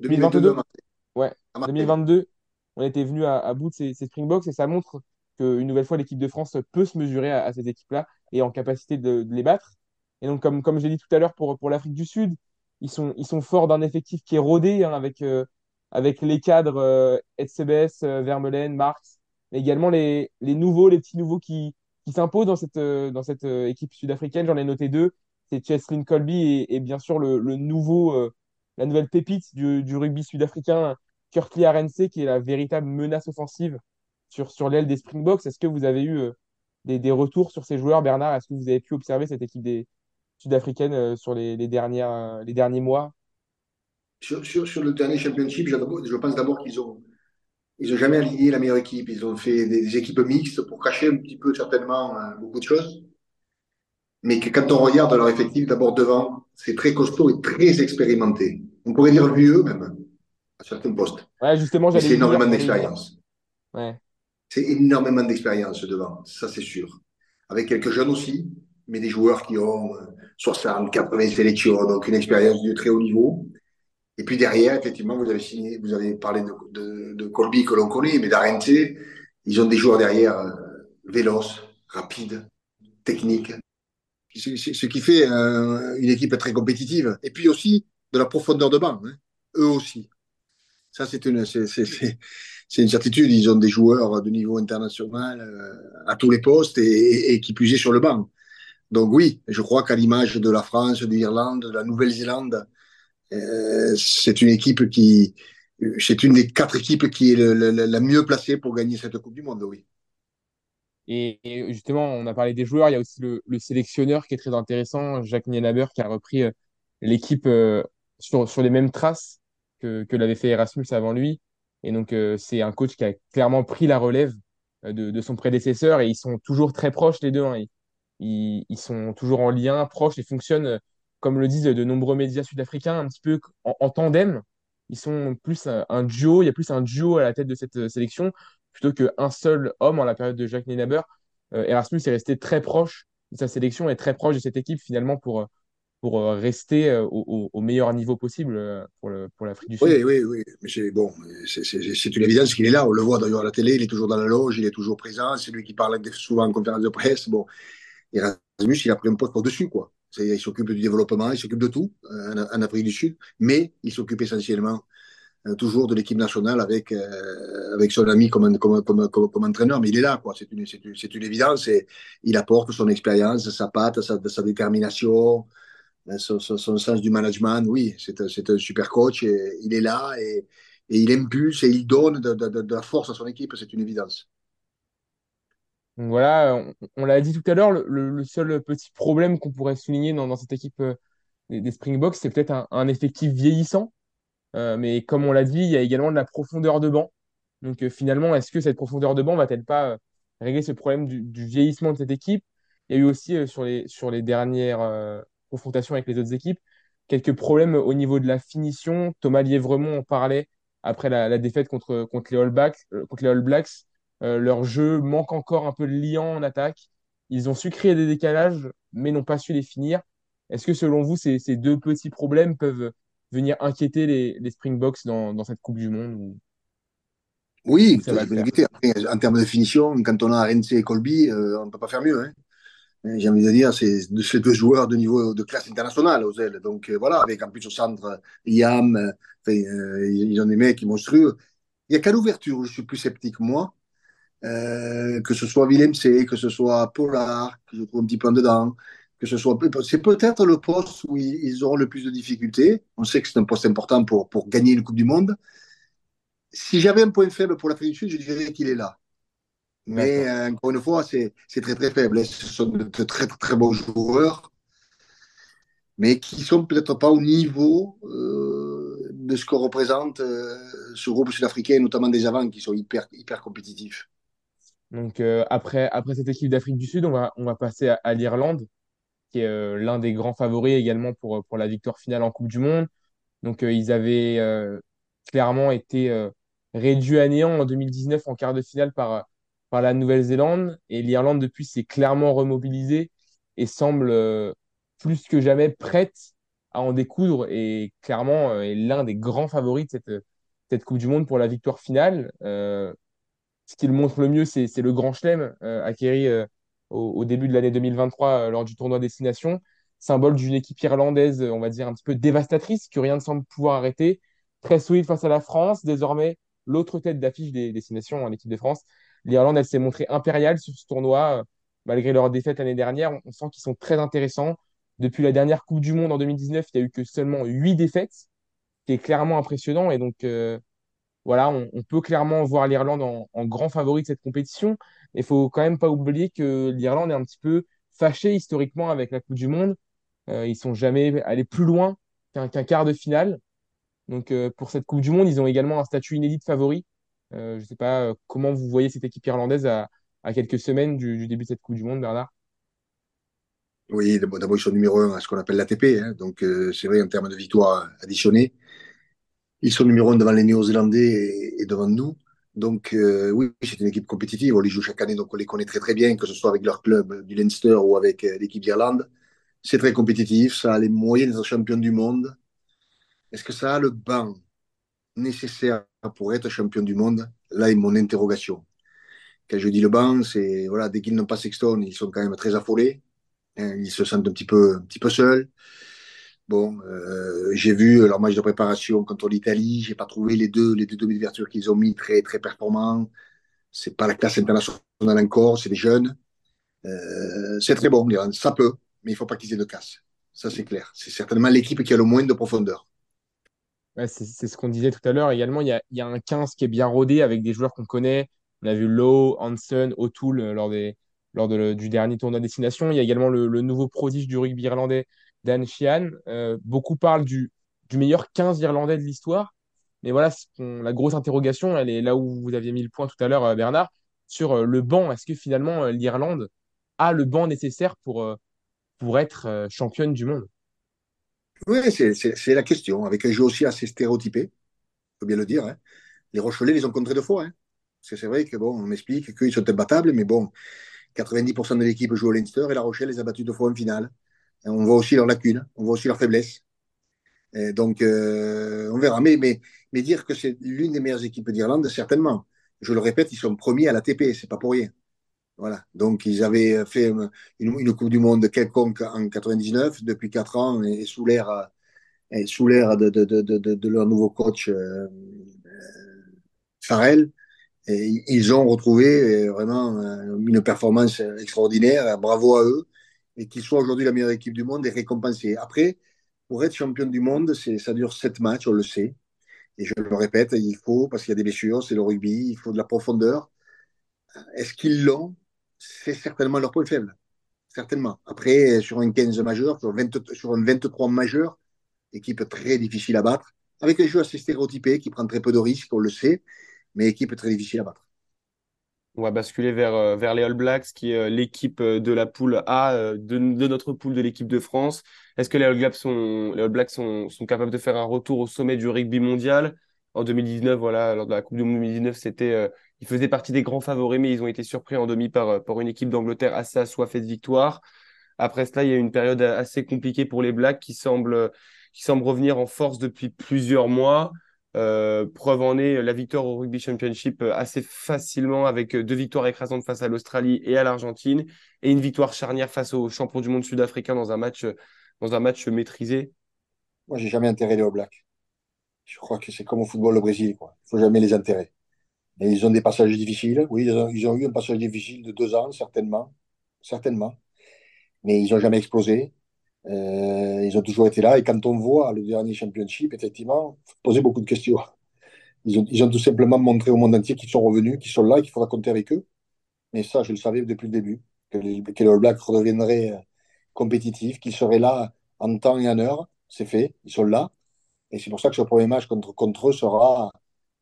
2022 à 2022? Marseille. Ouais, À Marseille. 2022, on était venu à, à bout de ces, ces Springboks et ça montre qu'une nouvelle fois, l'équipe de France peut se mesurer à, à ces équipes-là et en capacité de, de les battre. Et donc, comme, comme j'ai dit tout à l'heure pour, pour l'Afrique du Sud, ils sont, ils sont forts d'un effectif qui est rodé hein, avec, euh, avec les cadres euh, Etsebes, euh, Vermeulen, Marx, mais également les, les nouveaux, les petits nouveaux qui, qui s'imposent dans cette, euh, dans cette euh, équipe sud-africaine. J'en ai noté deux. C'est Cheslin Colby et, bien sûr le, nouveau, euh, la nouvelle pépite du, rugby sud-africain, Kurtley Arendse, qui est la véritable menace offensive sur, sur l'aile des Springboks. Est-ce que vous avez eu des, des retours sur ces joueurs, Bernard? Est-ce que vous avez pu observer cette équipe des sud-africaine sur les, les les derniers mois? Sur, sur, sur le dernier championship, je pense d'abord qu'ils ont, ils ont jamais aligné la meilleure équipe. Ils ont fait des, des équipes mixtes pour cacher un petit peu certainement euh, beaucoup de choses. Mais que quand on regarde leur effectif, d'abord devant, c'est très costaud et très expérimenté. On pourrait dire vieux même, à certains postes. Ouais, justement, j'allais c'est énormément d'expérience. Ouais. C'est énormément d'expérience devant, ça c'est sûr. Avec quelques jeunes aussi, mais des joueurs qui ont euh, 60, 80 sélections, donc une expérience de très haut niveau. Et puis derrière, effectivement, vous avez signé, vous avez parlé de, de, de Colby que l'on connaît, mais d'Arente, ils ont des joueurs derrière euh, véloces, rapides, techniques. Ce, qui fait euh, une équipe très compétitive. Et puis aussi de la profondeur de banc, hein. eux aussi. Ça, c'est une, c'est une certitude. Ils ont des joueurs de niveau international euh, à tous les postes et, et, et qui puisaient sur le banc. Donc oui, je crois qu'à l'image de la France, de l'Irlande, de la Nouvelle-Zélande, euh, c'est une équipe qui, c'est une des quatre équipes qui est la mieux placée pour gagner cette Coupe du Monde, oui. Et, justement, on a parlé des joueurs, il y a aussi le, le sélectionneur qui est très intéressant, Jacques Nienaber, qui a repris euh, l'équipe euh, sur, sur les mêmes traces que, que l'avait fait Erasmus avant lui. Et donc, c'est un coach qui a clairement pris la relève de, de son prédécesseur et ils sont toujours très proches, les deux. hein. Ils, ils, sont toujours en lien, proches et fonctionnent, comme le disent de nombreux médias sud-africains, un petit peu en, tandem. Ils sont plus un, duo, il y a plus un duo à la tête de cette euh, sélection plutôt qu'un seul homme en la période de Jacques Nienaber. Euh, Erasmus est resté très proche de sa sélection et très proche de cette équipe finalement pour, euh, pour rester au, meilleur niveau possible pour l'Afrique du Sud. Oui, oui, oui. Mais c'est bon, c'est une évidence qu'il est là. On le voit d'ailleurs à la télé, il est toujours dans la loge, il est toujours présent. C'est lui qui parle souvent en conférence de presse. Bon, Erasmus, il a pris un poste par-dessus, quoi. Il s'occupe du développement, il s'occupe de tout euh, en, en Afrique du Sud, mais il s'occupe essentiellement euh, toujours de l'équipe nationale avec, euh, avec son ami comme, comme, comme, comme, entraîneur, mais il est là, quoi. C'est une, c'est une, une évidence et il apporte son expérience, sa patte, sa, détermination, son, sens du management. Oui, c'est un, un super coach il est là et, et il impulse et il donne de, de, de, de la force à son équipe, c'est une évidence. Donc voilà, on, l'a dit tout à l'heure, le, seul petit problème qu'on pourrait souligner dans, cette équipe euh, des, Springboks, c'est peut-être un, effectif vieillissant. Euh, mais comme on l'a dit, il y a également de la profondeur de banc. Donc euh, finalement, est-ce que cette profondeur de banc va-t-elle pas régler ce problème du, vieillissement de cette équipe? Il y a eu aussi sur les, dernières confrontations avec les autres équipes quelques problèmes au niveau de la finition. Thomas Lièvremont en parlait après la, défaite contre les All Blacks. Euh, leur jeu manque encore un peu de liant en attaque. Ils ont su créer des décalages, mais n'ont pas su les finir. Est-ce que selon vous, ces, ces deux petits problèmes peuvent venir inquiéter les, les Springboks dans, dans cette Coupe du Monde ou, ou Oui, ça va en termes de finition, quand on a Rennes et Colby, euh, on ne peut pas faire mieux. Hein. J'ai envie de dire, c'est ces deux joueurs de niveau de classe internationale aux ailes. Donc euh, voilà, avec en plus au centre, Yam, euh, ils ont des mecs monstrueux. Il n'y a qu'à l'ouverture, je suis plus sceptique, moi. Euh, que ce soit Willem C, que ce soit Pollard, que je trouve un petit peu en dedans, que ce soit. C'est peut-être le poste où ils auront le plus de difficultés. On sait que c'est un poste important pour, pour gagner une Coupe du Monde. Si j'avais un point faible pour l'Afrique du Sud, je dirais qu'il est là. Mais euh, encore une fois, c'est très très faible. Ce sont de très très bons joueurs, mais qui sont peut-être pas au niveau euh, de ce que représente euh, ce groupe sud-africain, notamment des avants qui sont hyper hyper compétitifs. Donc après, après cette équipe d'Afrique du Sud, on va, passer à, l'Irlande, qui est l'un des grands favoris également pour, la victoire finale en Coupe du Monde. Donc ils avaient clairement été réduits à néant en 2019 en quart de finale par la Nouvelle-Zélande. Et l'Irlande, depuis, s'est clairement remobilisée et semble euh, plus que jamais prête à en découdre et clairement euh, l'un des grands favoris de cette, Coupe du Monde pour la victoire finale. Euh, ce qui le montre le mieux, c'est le grand chelem acquéri au, au, début de l'année 2023 lors du tournoi Destination, symbole d'une équipe irlandaise, on va dire, un petit peu dévastatrice, que rien ne semble pouvoir arrêter, très solide face à la France, désormais l'autre tête d'affiche des destinations en équipe de France l'Irlande, elle s'est montrée impériale sur ce tournoi, euh, malgré leur défaite l'année dernière. On, sent qu'ils sont très intéressants. Depuis la dernière Coupe du Monde en 2019, il n'y a eu que seulement 8 défaites, ce qui est clairement impressionnant. Et donc, euh, voilà, on, peut clairement voir l'Irlande en, grand favori de cette compétition. Il faut quand même pas oublier que l'Irlande est un petit peu fâchée historiquement avec la Coupe du Monde. Euh, ils sont jamais allés plus loin qu'un quart de finale. Donc, pour cette Coupe du Monde, ils ont également un statut inédit de favori. Euh, je ne sais pas euh, comment vous voyez cette équipe irlandaise à, quelques semaines du, début de cette Coupe du Monde, Bernard? Oui, d'abord, ils sont numéro un à ce qu'on appelle l'ATP. Hein. donc, euh, c'est vrai, en termes de victoires additionnées, ils sont numéro un devant les Néo-Zélandais et, devant nous. Donc, oui, c'est une équipe compétitive. On les joue chaque année, donc on les connaît très, très bien, que ce soit avec leur club du Leinster ou avec l'équipe d'Irlande. C'est très compétitif. Ça a les moyens d'être champion du monde. Est-ce que ça a le banc nécessaire pour être champion du monde? Là est mon interrogation. Quand je dis le banc, c'est voilà, dès qu'ils n'ont pas Sexton, ils sont quand même très affolés. Hein, ils se sentent un petit peu, un petit peu seuls. Bon, euh, j'ai vu leur match de préparation contre l'Italie. J'ai pas trouvé les deux, les deux demi-ouvertures qu'ils ont mis très, très performants. C'est pas la classe internationale encore, c'est des jeunes. Euh, c'est très bon, ça peut, mais il faut pas qu'ils aient de casse. Ça, c'est clair. C'est certainement l'équipe qui a le moins de profondeur c'est ce qu'on disait tout à l'heure. Également, il y a, un 15 qui est bien rodé avec des joueurs qu'on connaît. On a vu Lowe, Hansen, O'Toole euh, lors, du dernier tournoi destination. Il y a également le, le nouveau prodige du rugby irlandais, Dan Sheehan. Euh, beaucoup parlent du, meilleur 15 irlandais de l'histoire. Mais voilà, la grosse interrogation, elle est là où vous aviez mis le point tout à l'heure, euh, Bernard, sur le banc. Est-ce que finalement l'Irlande a le banc nécessaire pour, pour être championne du monde? Oui, c'est la question. Avec un jeu aussi assez stéréotypé, il faut bien le dire. Hein. Les Rochelais les ont contrés deux fois. Hein. Parce que c'est vrai que bon, on m'explique qu'ils sont imbattables, mais bon, 90% de l'équipe joue au Leinster et la Rochelle les a battus deux fois en finale. On voit aussi leurs lacunes, on voit aussi leurs faiblesses. donc, euh, on verra. Mais, dire que c'est l'une des meilleures équipes d'Irlande, certainement. Je le répète, ils sont premiers à la TP, c'est pas pour rien. Voilà. Donc, ils avaient fait une, Coupe du Monde quelconque en 99, depuis 4 ans, et sous l'ère sous l'ère de, leur nouveau coach euh, Farrell. Ils ont retrouvé euh, vraiment une performance extraordinaire. Bravo à eux. Et qu'ils soient aujourd'hui la meilleure équipe du monde et récompensés. Après, pour être champion du monde, ça dure 7 matchs, on le sait. Et je le répète, il faut, parce qu'il y a des blessures, c'est le rugby, il faut de la profondeur. Est-ce qu'ils l'ont? C'est certainement leur point faible. Certainement. Après, sur un 15 majeur, sur, sur un 23 majeur, équipe très difficile à battre, avec un jeu assez stéréotypé qui prend très peu de risques, on le sait, mais équipe très difficile à battre. On va basculer vers, euh, vers les All Blacks, qui est euh, l'équipe euh, de la poule A de, notre poule de l'équipe de France. Est-ce que les All Blacks, sont, les All Blacks sont, sont, capables de faire un retour au sommet du rugby mondial? En 2019, voilà, lors de la Coupe du Monde 2019, c'était ils faisaient partie des grands favoris, mais ils ont été surpris en demi par, par une équipe d'Angleterre assez assoiffée de victoire. Après cela, il y a une période assez compliquée pour les Blacks qui semblent, qui semblent revenir en force depuis plusieurs mois. Euh, preuve en est la victoire au Rugby Championship assez facilement avec deux victoires écrasantes face à l'Australie et à l'Argentine et une victoire charnière face aux champions du monde sud-africain dans un match, dans un match maîtrisé. Moi, j'ai jamais intérêt les All Blacks. Je crois que c'est comme au football au Brésil. Il ne faut jamais les enterrer. Et ils ont des passages difficiles. Oui, ils ont, ils ont eu un passage difficile de deux ans, certainement. Certainement. Mais ils n'ont jamais explosé. Euh, ils ont toujours été là. Et quand on voit le dernier championship, effectivement, il faut poser beaucoup de questions. Ils ont, ils ont tout simplement montré au monde entier qu'ils sont revenus, qu'ils sont là, qu'il faudra compter avec eux. Mais ça, je le savais depuis le début, que les, que les All Blacks redeviendraient euh, compétitifs, qu'ils seraient là en temps et en heure. C'est fait, ils sont là. Et c'est pour ça que ce premier match contre, contre eux sera,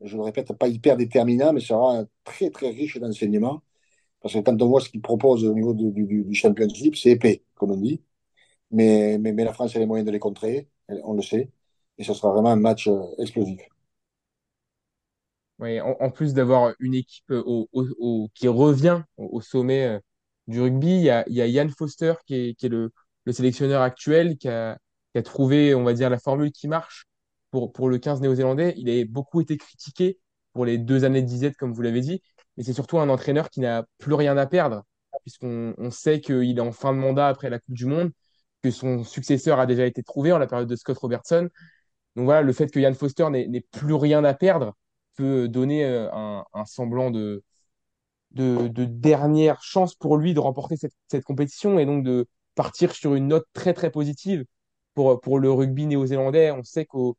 je le répète, pas hyper déterminant, mais sera très, très riche d'enseignements. Parce que quand on voit ce qu'ils proposent au niveau du, du, du championship, c'est épais, comme on dit. Mais, mais, la France a les moyens de les contrer, on le sait. Et ce sera vraiment un match euh, explosif. Oui, en, plus d'avoir une équipe au, qui revient au, sommet euh, du rugby, il y a, Yann Foster qui est, le, le, sélectionneur actuel, qui a, trouvé, on va dire, la formule qui marche pour, pour le 15 néo-zélandais. Il a beaucoup été critiqué pour les deux années de disette, comme vous l'avez dit, mais c'est surtout un entraîneur qui n'a plus rien à perdre, puisqu'on on sait qu'il est en fin de mandat après la Coupe du Monde, que son successeur a déjà été trouvé en la période de Scott Robertson. Donc voilà, le fait que Yann Foster n'ait plus rien à perdre peut donner euh, un, semblant de, de, de, dernière chance pour lui de remporter cette, compétition et donc de partir sur une note très très positive pour, le rugby néo-zélandais. On sait qu'au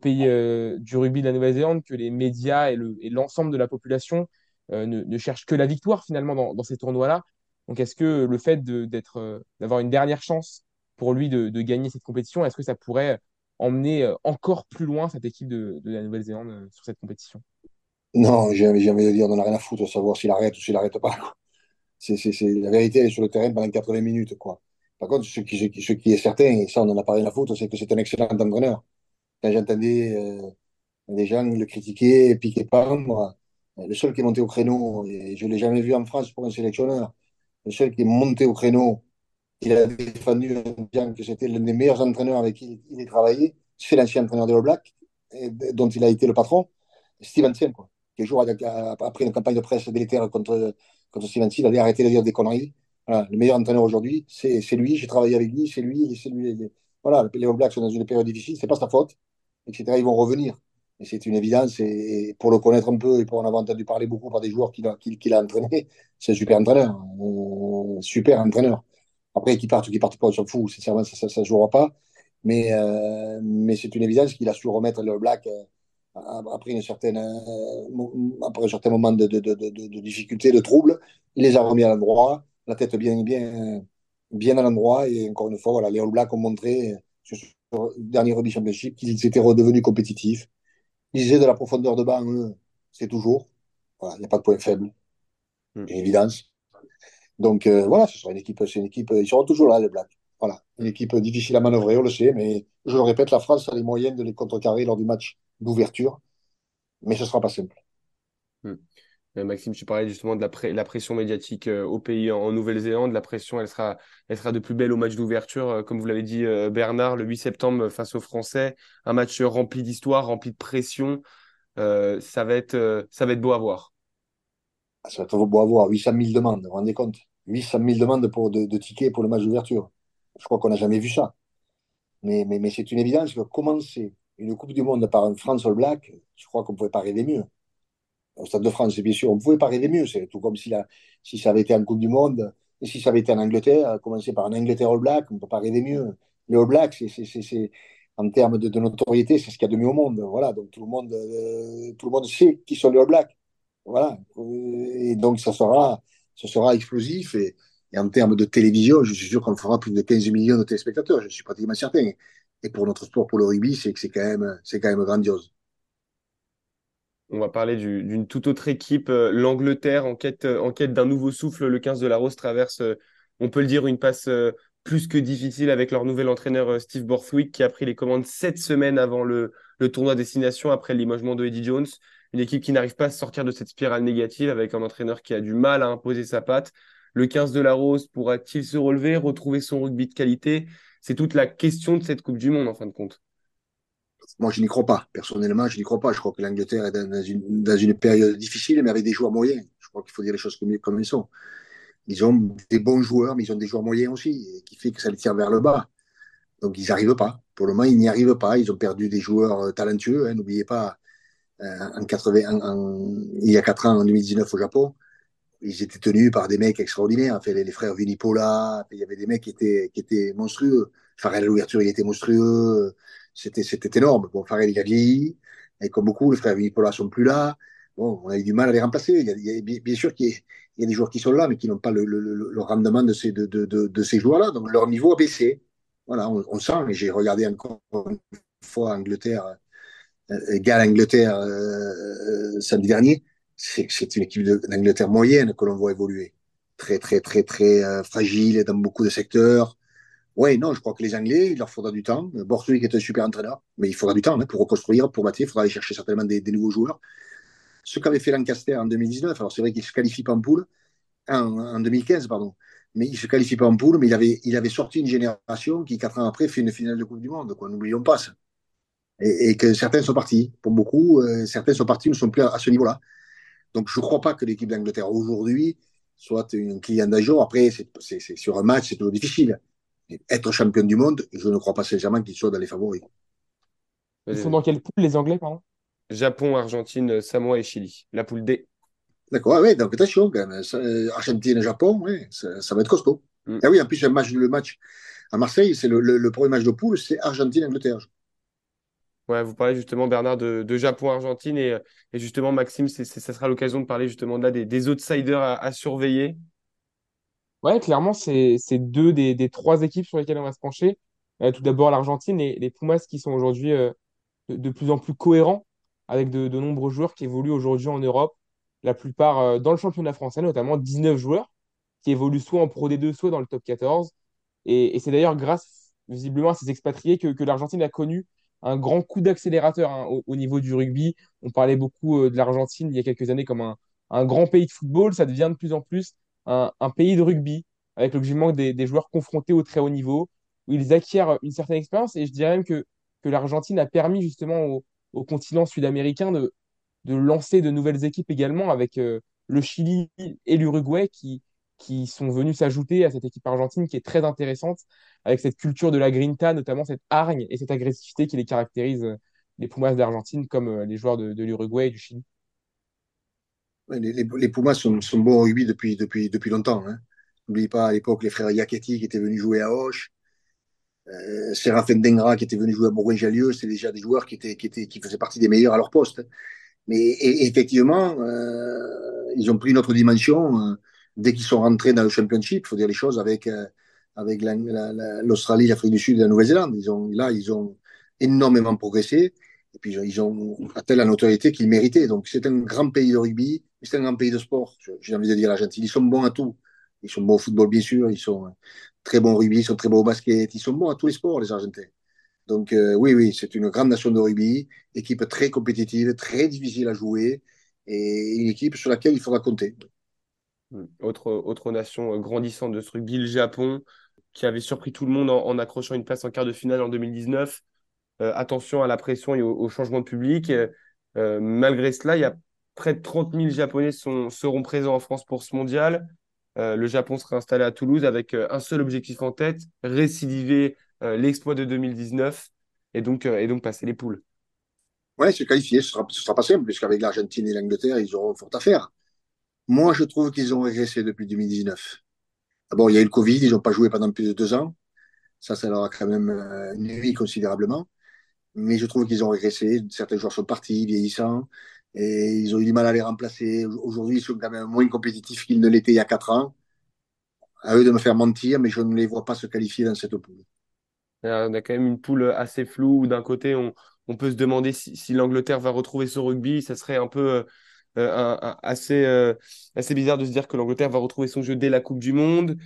pays euh, du rugby de la Nouvelle-Zélande, que les médias et l'ensemble de la population euh, ne, cherchent que la victoire finalement dans, dans ces tournois-là. Donc est-ce que le fait d'avoir une dernière chance pour lui de, gagner cette compétition, est-ce que ça pourrait emmener euh, encore plus loin cette équipe de, la Nouvelle-Zélande euh, sur cette compétition? Non, j'ai envie de dire, on n'a rien à foutre de savoir s'il arrête ou s'il n'arrête pas. C'est, la vérité, elle est sur le terrain pendant 80 minutes. Quoi. Par contre, ce qui, est certain, et ça on n'en a pas rien à foutre, c'est que c'est un excellent entraîneur. Quand j'entendais euh, des gens le critiquer, piquer pas, moi, le seul qui est monté au créneau, et je ne l'ai jamais vu en France pour un sélectionneur, le seul qui est monté au créneau il a défendu en disant que c'était l'un des meilleurs entraîneurs avec qui il a travaillé. C'est l'ancien entraîneur de All dont il a été le patron, Stevenson, quoi. Qui, jour, après une campagne de presse délétère contre, contre Stevenson, il avait arrêté de dire des conneries. Le meilleur entraîneur aujourd'hui, c'est lui. J'ai travaillé avec lui, c'est lui, c'est lui. Voilà, les All Blacks sont dans une période difficile, c'est pas sa faute, etc. Ils vont revenir. Et c'est une évidence. Et, pour le connaître un peu et pour en avoir entendu parler beaucoup par des joueurs qu'il a, qu a entraîné, c'est un super entraîneur. Euh, super entraîneur. Après, qu'il parte ou qu'il parte pas, on s'en fout. Sincèrement, ça ne jouera pas. Mais, euh, mais c'est une évidence qu'il a su remettre le Black euh, après, une certaine, euh, après un certain moment de, de, de, de, difficulté, de trouble. Il les a remis à l'endroit, la tête bien, bien, bien à l'endroit. Et encore une fois, voilà, les All Blacks ont montré sur le dernier Rugby Championship qu'ils étaient redevenus compétitifs. Ils avaient de la profondeur de banc, c'est toujours. Voilà, il n'y a pas de point faible. Une évidence. Donc euh, voilà, ce sera une équipe, c'est une équipe, ils seront toujours là, les Blacks. Voilà, une équipe difficile à manœuvrer, on le sait, mais je le répète, la France a les moyens de les contrecarrer lors du match d'ouverture, mais ce ne sera pas simple. Hmm. Euh, Maxime, tu parlais justement de la, la pression médiatique euh, au pays en, Nouvelle-Zélande. La pression, elle sera, elle sera de plus belle au match d'ouverture. Comme vous l'avez dit, Bernard, le 8 septembre face aux Français. Un match rempli d'histoire, rempli de pression. ça, va être, ça va être beau à voir. Ah, ça va être beau à voir. 800 000 demandes, vous vous rendez compte? 800 000 demandes pour, de, tickets pour le match d'ouverture. Je crois qu'on n'a jamais vu ça. Mais, mais, c'est une évidence que commencer une Coupe du Monde par un France All Black, je crois qu'on ne pouvait pas rêver mieux. Au Stade de France, bien sûr, on ne pouvait pas rêver mieux. C'est tout comme si, la, si ça avait été en Coupe du Monde, et si ça avait été en Angleterre, commencer par un Angleterre All Black, on ne peut pas rêver mieux. Les All Blacks, c'est, en termes de, de notoriété, c'est ce qu'il y a de mieux au monde. Voilà, donc tout le monde, euh, tout le monde sait qui sont les All Blacks. Voilà. Et donc ça sera, ce sera explosif. Et, en termes de télévision, je suis sûr qu'on fera plus de 15 millions de téléspectateurs, je suis pratiquement certain. Et pour notre sport, pour le rugby, c'est quand, même, quand même grandiose. On va parler d'une toute autre équipe, euh, l'Angleterre, en quête, euh, en quête d'un nouveau souffle. Le 15 de la Rose traverse, euh, on peut le dire, une passe plus que difficile avec leur nouvel entraîneur Steve Borthwick qui a pris les commandes sept semaines avant le, le tournoi destination après le limogement de Eddie Jones une équipe qui n'arrive pas à sortir de cette spirale négative avec un entraîneur qui a du mal à imposer sa patte. Le 15 de la Rose pourra-t-il se relever, retrouver son rugby de qualité? C'est toute la question de cette Coupe du Monde en fin de compte. Moi, je n'y crois pas. Personnellement, je n'y crois pas. Je crois que l'Angleterre est dans une, période difficile, mais avec des joueurs moyens. Je crois qu'il faut dire les choses comme, comme elles sont. Ils ont des bons joueurs, mais ils ont des joueurs moyens aussi, qui fait que ça les tire vers le bas. Donc, ils n'y arrivent pas. Pour le moment, ils n'y arrivent pas. Ils ont perdu des joueurs talentueux. Hein. N'oubliez pas en 80, en, il y a 4 ans, en 2019 au Japon, ils étaient tenus par des mecs extraordinaires. Enfin, les, les frères Vinipola, il y avait des mecs qui étaient, qui étaient monstrueux. Farrell à l'ouverture, il était monstrueux. C'était, énorme. Bon, Farrell, il a vieilli. Et comme beaucoup, les frères Vinipola sont plus là. Bon, on a eu du mal à les remplacer. Il y a, il y a bien sûr qu'il y, a, il y, a des joueurs qui sont là, mais qui n'ont pas le, le, le, rendement de ces, de, de, de, ces joueurs-là. Donc, leur niveau a baissé. Voilà, on, on sent. J'ai regardé encore une fois Angleterre, euh, Galles-Angleterre euh, samedi dernier c'est une équipe d'Angleterre moyenne que l'on voit évoluer. Très, très, très, très euh, fragile dans beaucoup de secteurs. Oui, non, je crois que les Anglais, il leur faudra du temps. Borthwick est un super entraîneur, mais il faudra du temps hein, pour reconstruire, pour bâtir. Il faudra aller chercher certainement des, des nouveaux joueurs. Ce qu'avait fait Lancaster en 2019, alors c'est vrai qu'il se qualifie pas en poule, en, en, 2015, pardon, mais il se qualifie pas en poule, mais il avait, il avait sorti une génération qui, quatre ans après, fait une finale de Coupe du Monde. N'oublions pas ça. Et, et, que certains sont partis. Pour beaucoup, euh, certains sont partis, ne sont plus à, à ce niveau-là. Donc, je ne crois pas que l'équipe d'Angleterre aujourd'hui soit un client d'agent. Après, c'est, sur un match, c'est toujours difficile. Mais être champion du monde, je ne crois pas sincèrement qu'ils soient dans les favoris. Ils sont dans quelle poule, les Anglais, pardon? Japon, Argentine, Samoa et Chili. La poule D. D'accord, ah oui, donc attention quand même. Euh, Argentine et Japon, oui, ça, ça, va être costaud. Mm. Et ah oui, en plus, le match, le match à Marseille, c'est le, le, le, premier match de poule, c'est Argentine-Angleterre. Ouais, vous parlez justement, Bernard, de, de Japon-Argentine et, et, justement, Maxime, c'est, ça sera l'occasion de parler justement de là des, des outsiders à, surveiller. Ouais, clairement, c'est, deux des, des, trois équipes sur lesquelles on va se pencher. Euh, tout d'abord, l'Argentine et les Pumas qui sont aujourd'hui euh, de, plus en plus cohérents avec de, de nombreux joueurs qui évoluent aujourd'hui en Europe, la plupart euh, dans le championnat français, notamment 19 joueurs qui évoluent soit en Pro D2, soit dans le top 14. Et, et c'est d'ailleurs grâce, visiblement, à ces expatriés que, que l'Argentine a connu un grand coup d'accélérateur hein, au, au, niveau du rugby. On parlait beaucoup euh, de l'Argentine il y a quelques années comme un, un, grand pays de football. Ça devient de plus en plus un, un pays de rugby, avec le des, des, joueurs confrontés au très haut niveau, où ils acquièrent une certaine expérience. Et je dirais même que, que l'Argentine a permis justement au, au continent sud-américain de, de lancer de nouvelles équipes également, avec euh, le Chili et l'Uruguay qui, qui sont venus s'ajouter à cette équipe argentine qui est très intéressante, avec cette culture de la grinta, notamment cette hargne et cette agressivité qui les caractérise, euh, les Pumas d'Argentine, comme euh, les joueurs de, l'Uruguay et du Chili. Ouais, les, les, Pumas sont, sont, bons au rugby depuis, depuis, depuis longtemps. Hein. N'oubliez pas à l'époque les frères Iachetti qui étaient venus jouer à Hoche, euh, Dengra qui était venu jouer à Bourgogne-Jallieu, c'est déjà des joueurs qui, étaient, qui, étaient, qui faisaient partie des meilleurs à leur poste. Mais effectivement, euh, ils ont pris une autre dimension. Dès qu'ils sont rentrés dans le championship, il faut dire les choses avec, euh, avec l'Australie, l'Afrique du Sud et la Nouvelle-Zélande. Là, ils ont énormément progressé. Et puis, ils ont atteint la notoriété qu'ils méritaient. Donc, c'est un grand pays de rugby, c'est un grand pays de sport. J'ai envie de dire l'Argentine. Ils sont bons à tout. Ils sont bons au football, bien sûr. Ils sont très bons au rugby, ils sont très bons au basket. Ils sont bons à tous les sports, les Argentins. Donc, euh, oui, oui, c'est une grande nation de rugby, équipe très compétitive, très difficile à jouer et une équipe sur laquelle il faudra compter. Autre, autre nation euh, grandissante de ce rugby, le Japon, qui avait surpris tout le monde en, accrochant une place en quart de finale en 2019. Euh, attention à la pression et au, changement de public. Euh, malgré cela, il y a près de 30 000 Japonais sont, seront présents en France pour ce mondial. Le Japon sera installé à Toulouse avec un seul objectif en tête, récidiver l'exploit de 2019 et donc, et donc passer les poules. Oui, se qualifier, ce sera, ce sera pas simple, puisqu'avec l'Argentine et l'Angleterre, ils auront fort à faire. Moi, je trouve qu'ils ont régressé depuis 2019. D'abord, il y a eu le Covid, ils n'ont pas joué pendant plus de deux ans. Ça, ça leur a quand même euh, nuit considérablement. Mais je trouve qu'ils ont régressé. Certains joueurs sont partis, vieillissants, et ils ont eu du mal à les remplacer. Aujourd'hui, ils sont quand même moins compétitifs qu'ils ne l'étaient il y a quatre ans. À eux de me faire mentir, mais je ne les vois pas se qualifier dans cette poule. On a quand même une poule assez floue. D'un côté, on, peut se demander si, si l'Angleterre va retrouver ce rugby. Ça serait un peu euh, un, un, assez, euh, assez bizarre de se dire que l'Angleterre va retrouver son jeu dès la Coupe du Monde.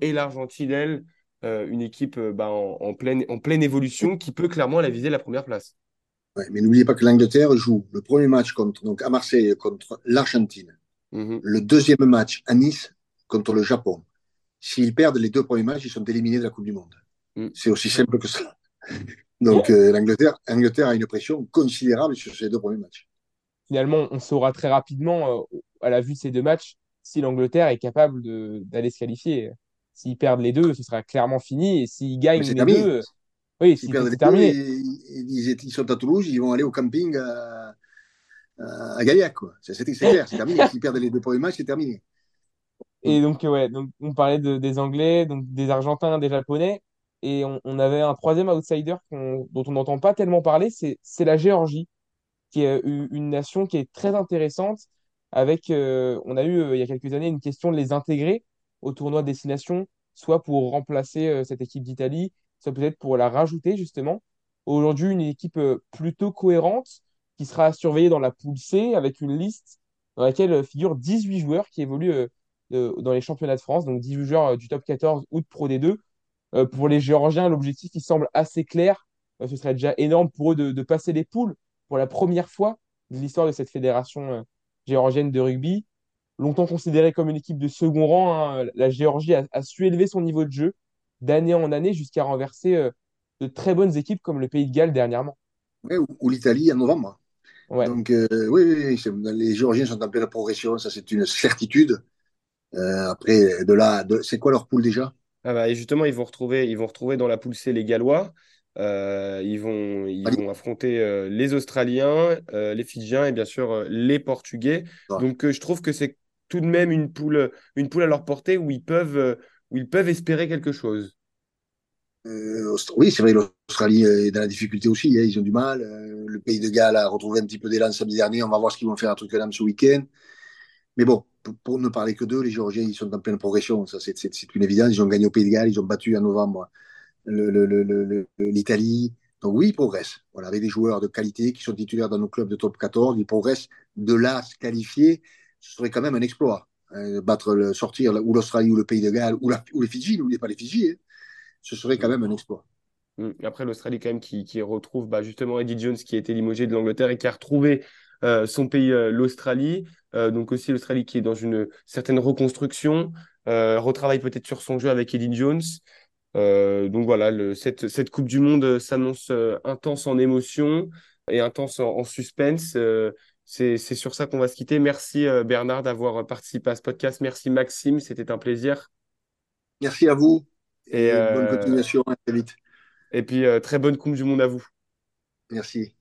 Et l'Argentine, elle, euh, une équipe bah, en, en, pleine, en pleine évolution qui peut clairement la viser la première place. Ouais, mais n'oubliez pas que l'Angleterre joue le premier match contre, donc à Marseille contre l'Argentine. -hmm. Le deuxième match à Nice contre le Japon. S'ils perdent les deux premiers matchs, ils sont éliminés de la Coupe du Monde. Mm. C'est aussi simple que ça. [LAUGHS] Donc euh, l'Angleterre Angleterre a une pression considérable sur ces deux premiers matchs finalement, on saura très rapidement, euh, à la vue de ces deux matchs, si l'Angleterre est capable d'aller se qualifier. S'ils perdent les deux, ce sera clairement fini. Et s'ils gagnent les terminé. deux, oui, s'ils perdent les terminé. Deux, ils, ils, sont à Toulouse, ils vont aller au camping à, à Gaillac. C'est clair, c'est terminé. S'ils perdent les deux premiers matchs, c'est terminé. Et donc, ouais, donc on parlait de, des Anglais, donc des Argentins, des Japonais, et on, on avait un troisième outsider dont on n'entend pas tellement parler, c'est la Géorgie, qui est une nation qui est très intéressante. Avec, euh, on a eu euh, il y a quelques années une question de les intégrer au tournoi de destination, soit pour remplacer euh, cette équipe d'Italie, soit peut-être pour la rajouter justement. Aujourd'hui, une équipe plutôt cohérente qui sera surveillée dans la poule C avec une liste dans laquelle figurent 18 joueurs qui évoluent dans les championnats de France, donc 18 joueurs du top 14 ou de Pro D2. Euh, pour les Géorgiens, l'objectif, il semble assez clair. Ce serait déjà énorme pour eux de, passer les poules pour la première fois de l'histoire de cette fédération géorgienne de rugby. Longtemps considérée comme une équipe de second rang, hein, la Géorgie a, su élever son niveau de jeu d'année en année jusqu'à renverser de très bonnes équipes comme le Pays de Galles dernièrement. ou, l'Italie en novembre. Donc, oui, oui, les Géorgiens sont en pleine progression, ça c'est une certitude. Euh, après, de là, c'est quoi leur poule déjà? Ah bah, et justement, ils vont retrouver, ils vont retrouver dans la poule C les Gallois. Euh, ils vont, ils vont affronter euh, les Australiens, les Fidjiens et bien sûr les Portugais. Donc, je trouve que c'est tout de même une poule, une poule à leur portée où ils peuvent, où ils peuvent espérer quelque chose. oui, c'est vrai, l'Australie est dans la difficulté aussi. Hein, ils ont du mal. le pays de Galles a retrouvé un petit peu d'élan samedi dernier. On va voir ce qu'ils vont faire à Twickenham ce week-end. Mais bon, pour, ne parler que d'eux, les Géorgiens, ils sont en pleine progression. Ça, c'est une évidence. Ils ont gagné au Pays de Galles, ils ont battu en novembre l'Italie. Donc oui, ils progressent. Voilà, avec des joueurs de qualité qui sont titulaires dans nos clubs de top 14, ils progressent. De là, se qualifier, ce serait quand même un exploit. Hein, battre, le, sortir ou l'Australie ou le Pays de Galles ou, ou les Fidji, n'oubliez pas les Fidji, hein. ce serait quand même un exploit. Mmh. Après, l'Australie, quand même, qui, qui retrouve bah, justement Eddie Jones, qui a été limogé de l'Angleterre et qui a retrouvé euh, son pays, euh, l'Australie. Euh, donc aussi l'Australie qui est dans une certaine reconstruction, retravaille peut-être sur son jeu avec Eddie Jones. Donc voilà, le, cette, cette, Coupe du Monde s'annonce intense en émotion et intense en, suspense. c'est sur ça qu'on va se quitter. Merci Bernard d'avoir participé à ce podcast. Merci Maxime, c'était un plaisir. Merci à vous. Et, bonne continuation, à très vite. Et puis très bonne Coupe du Monde à vous. Merci.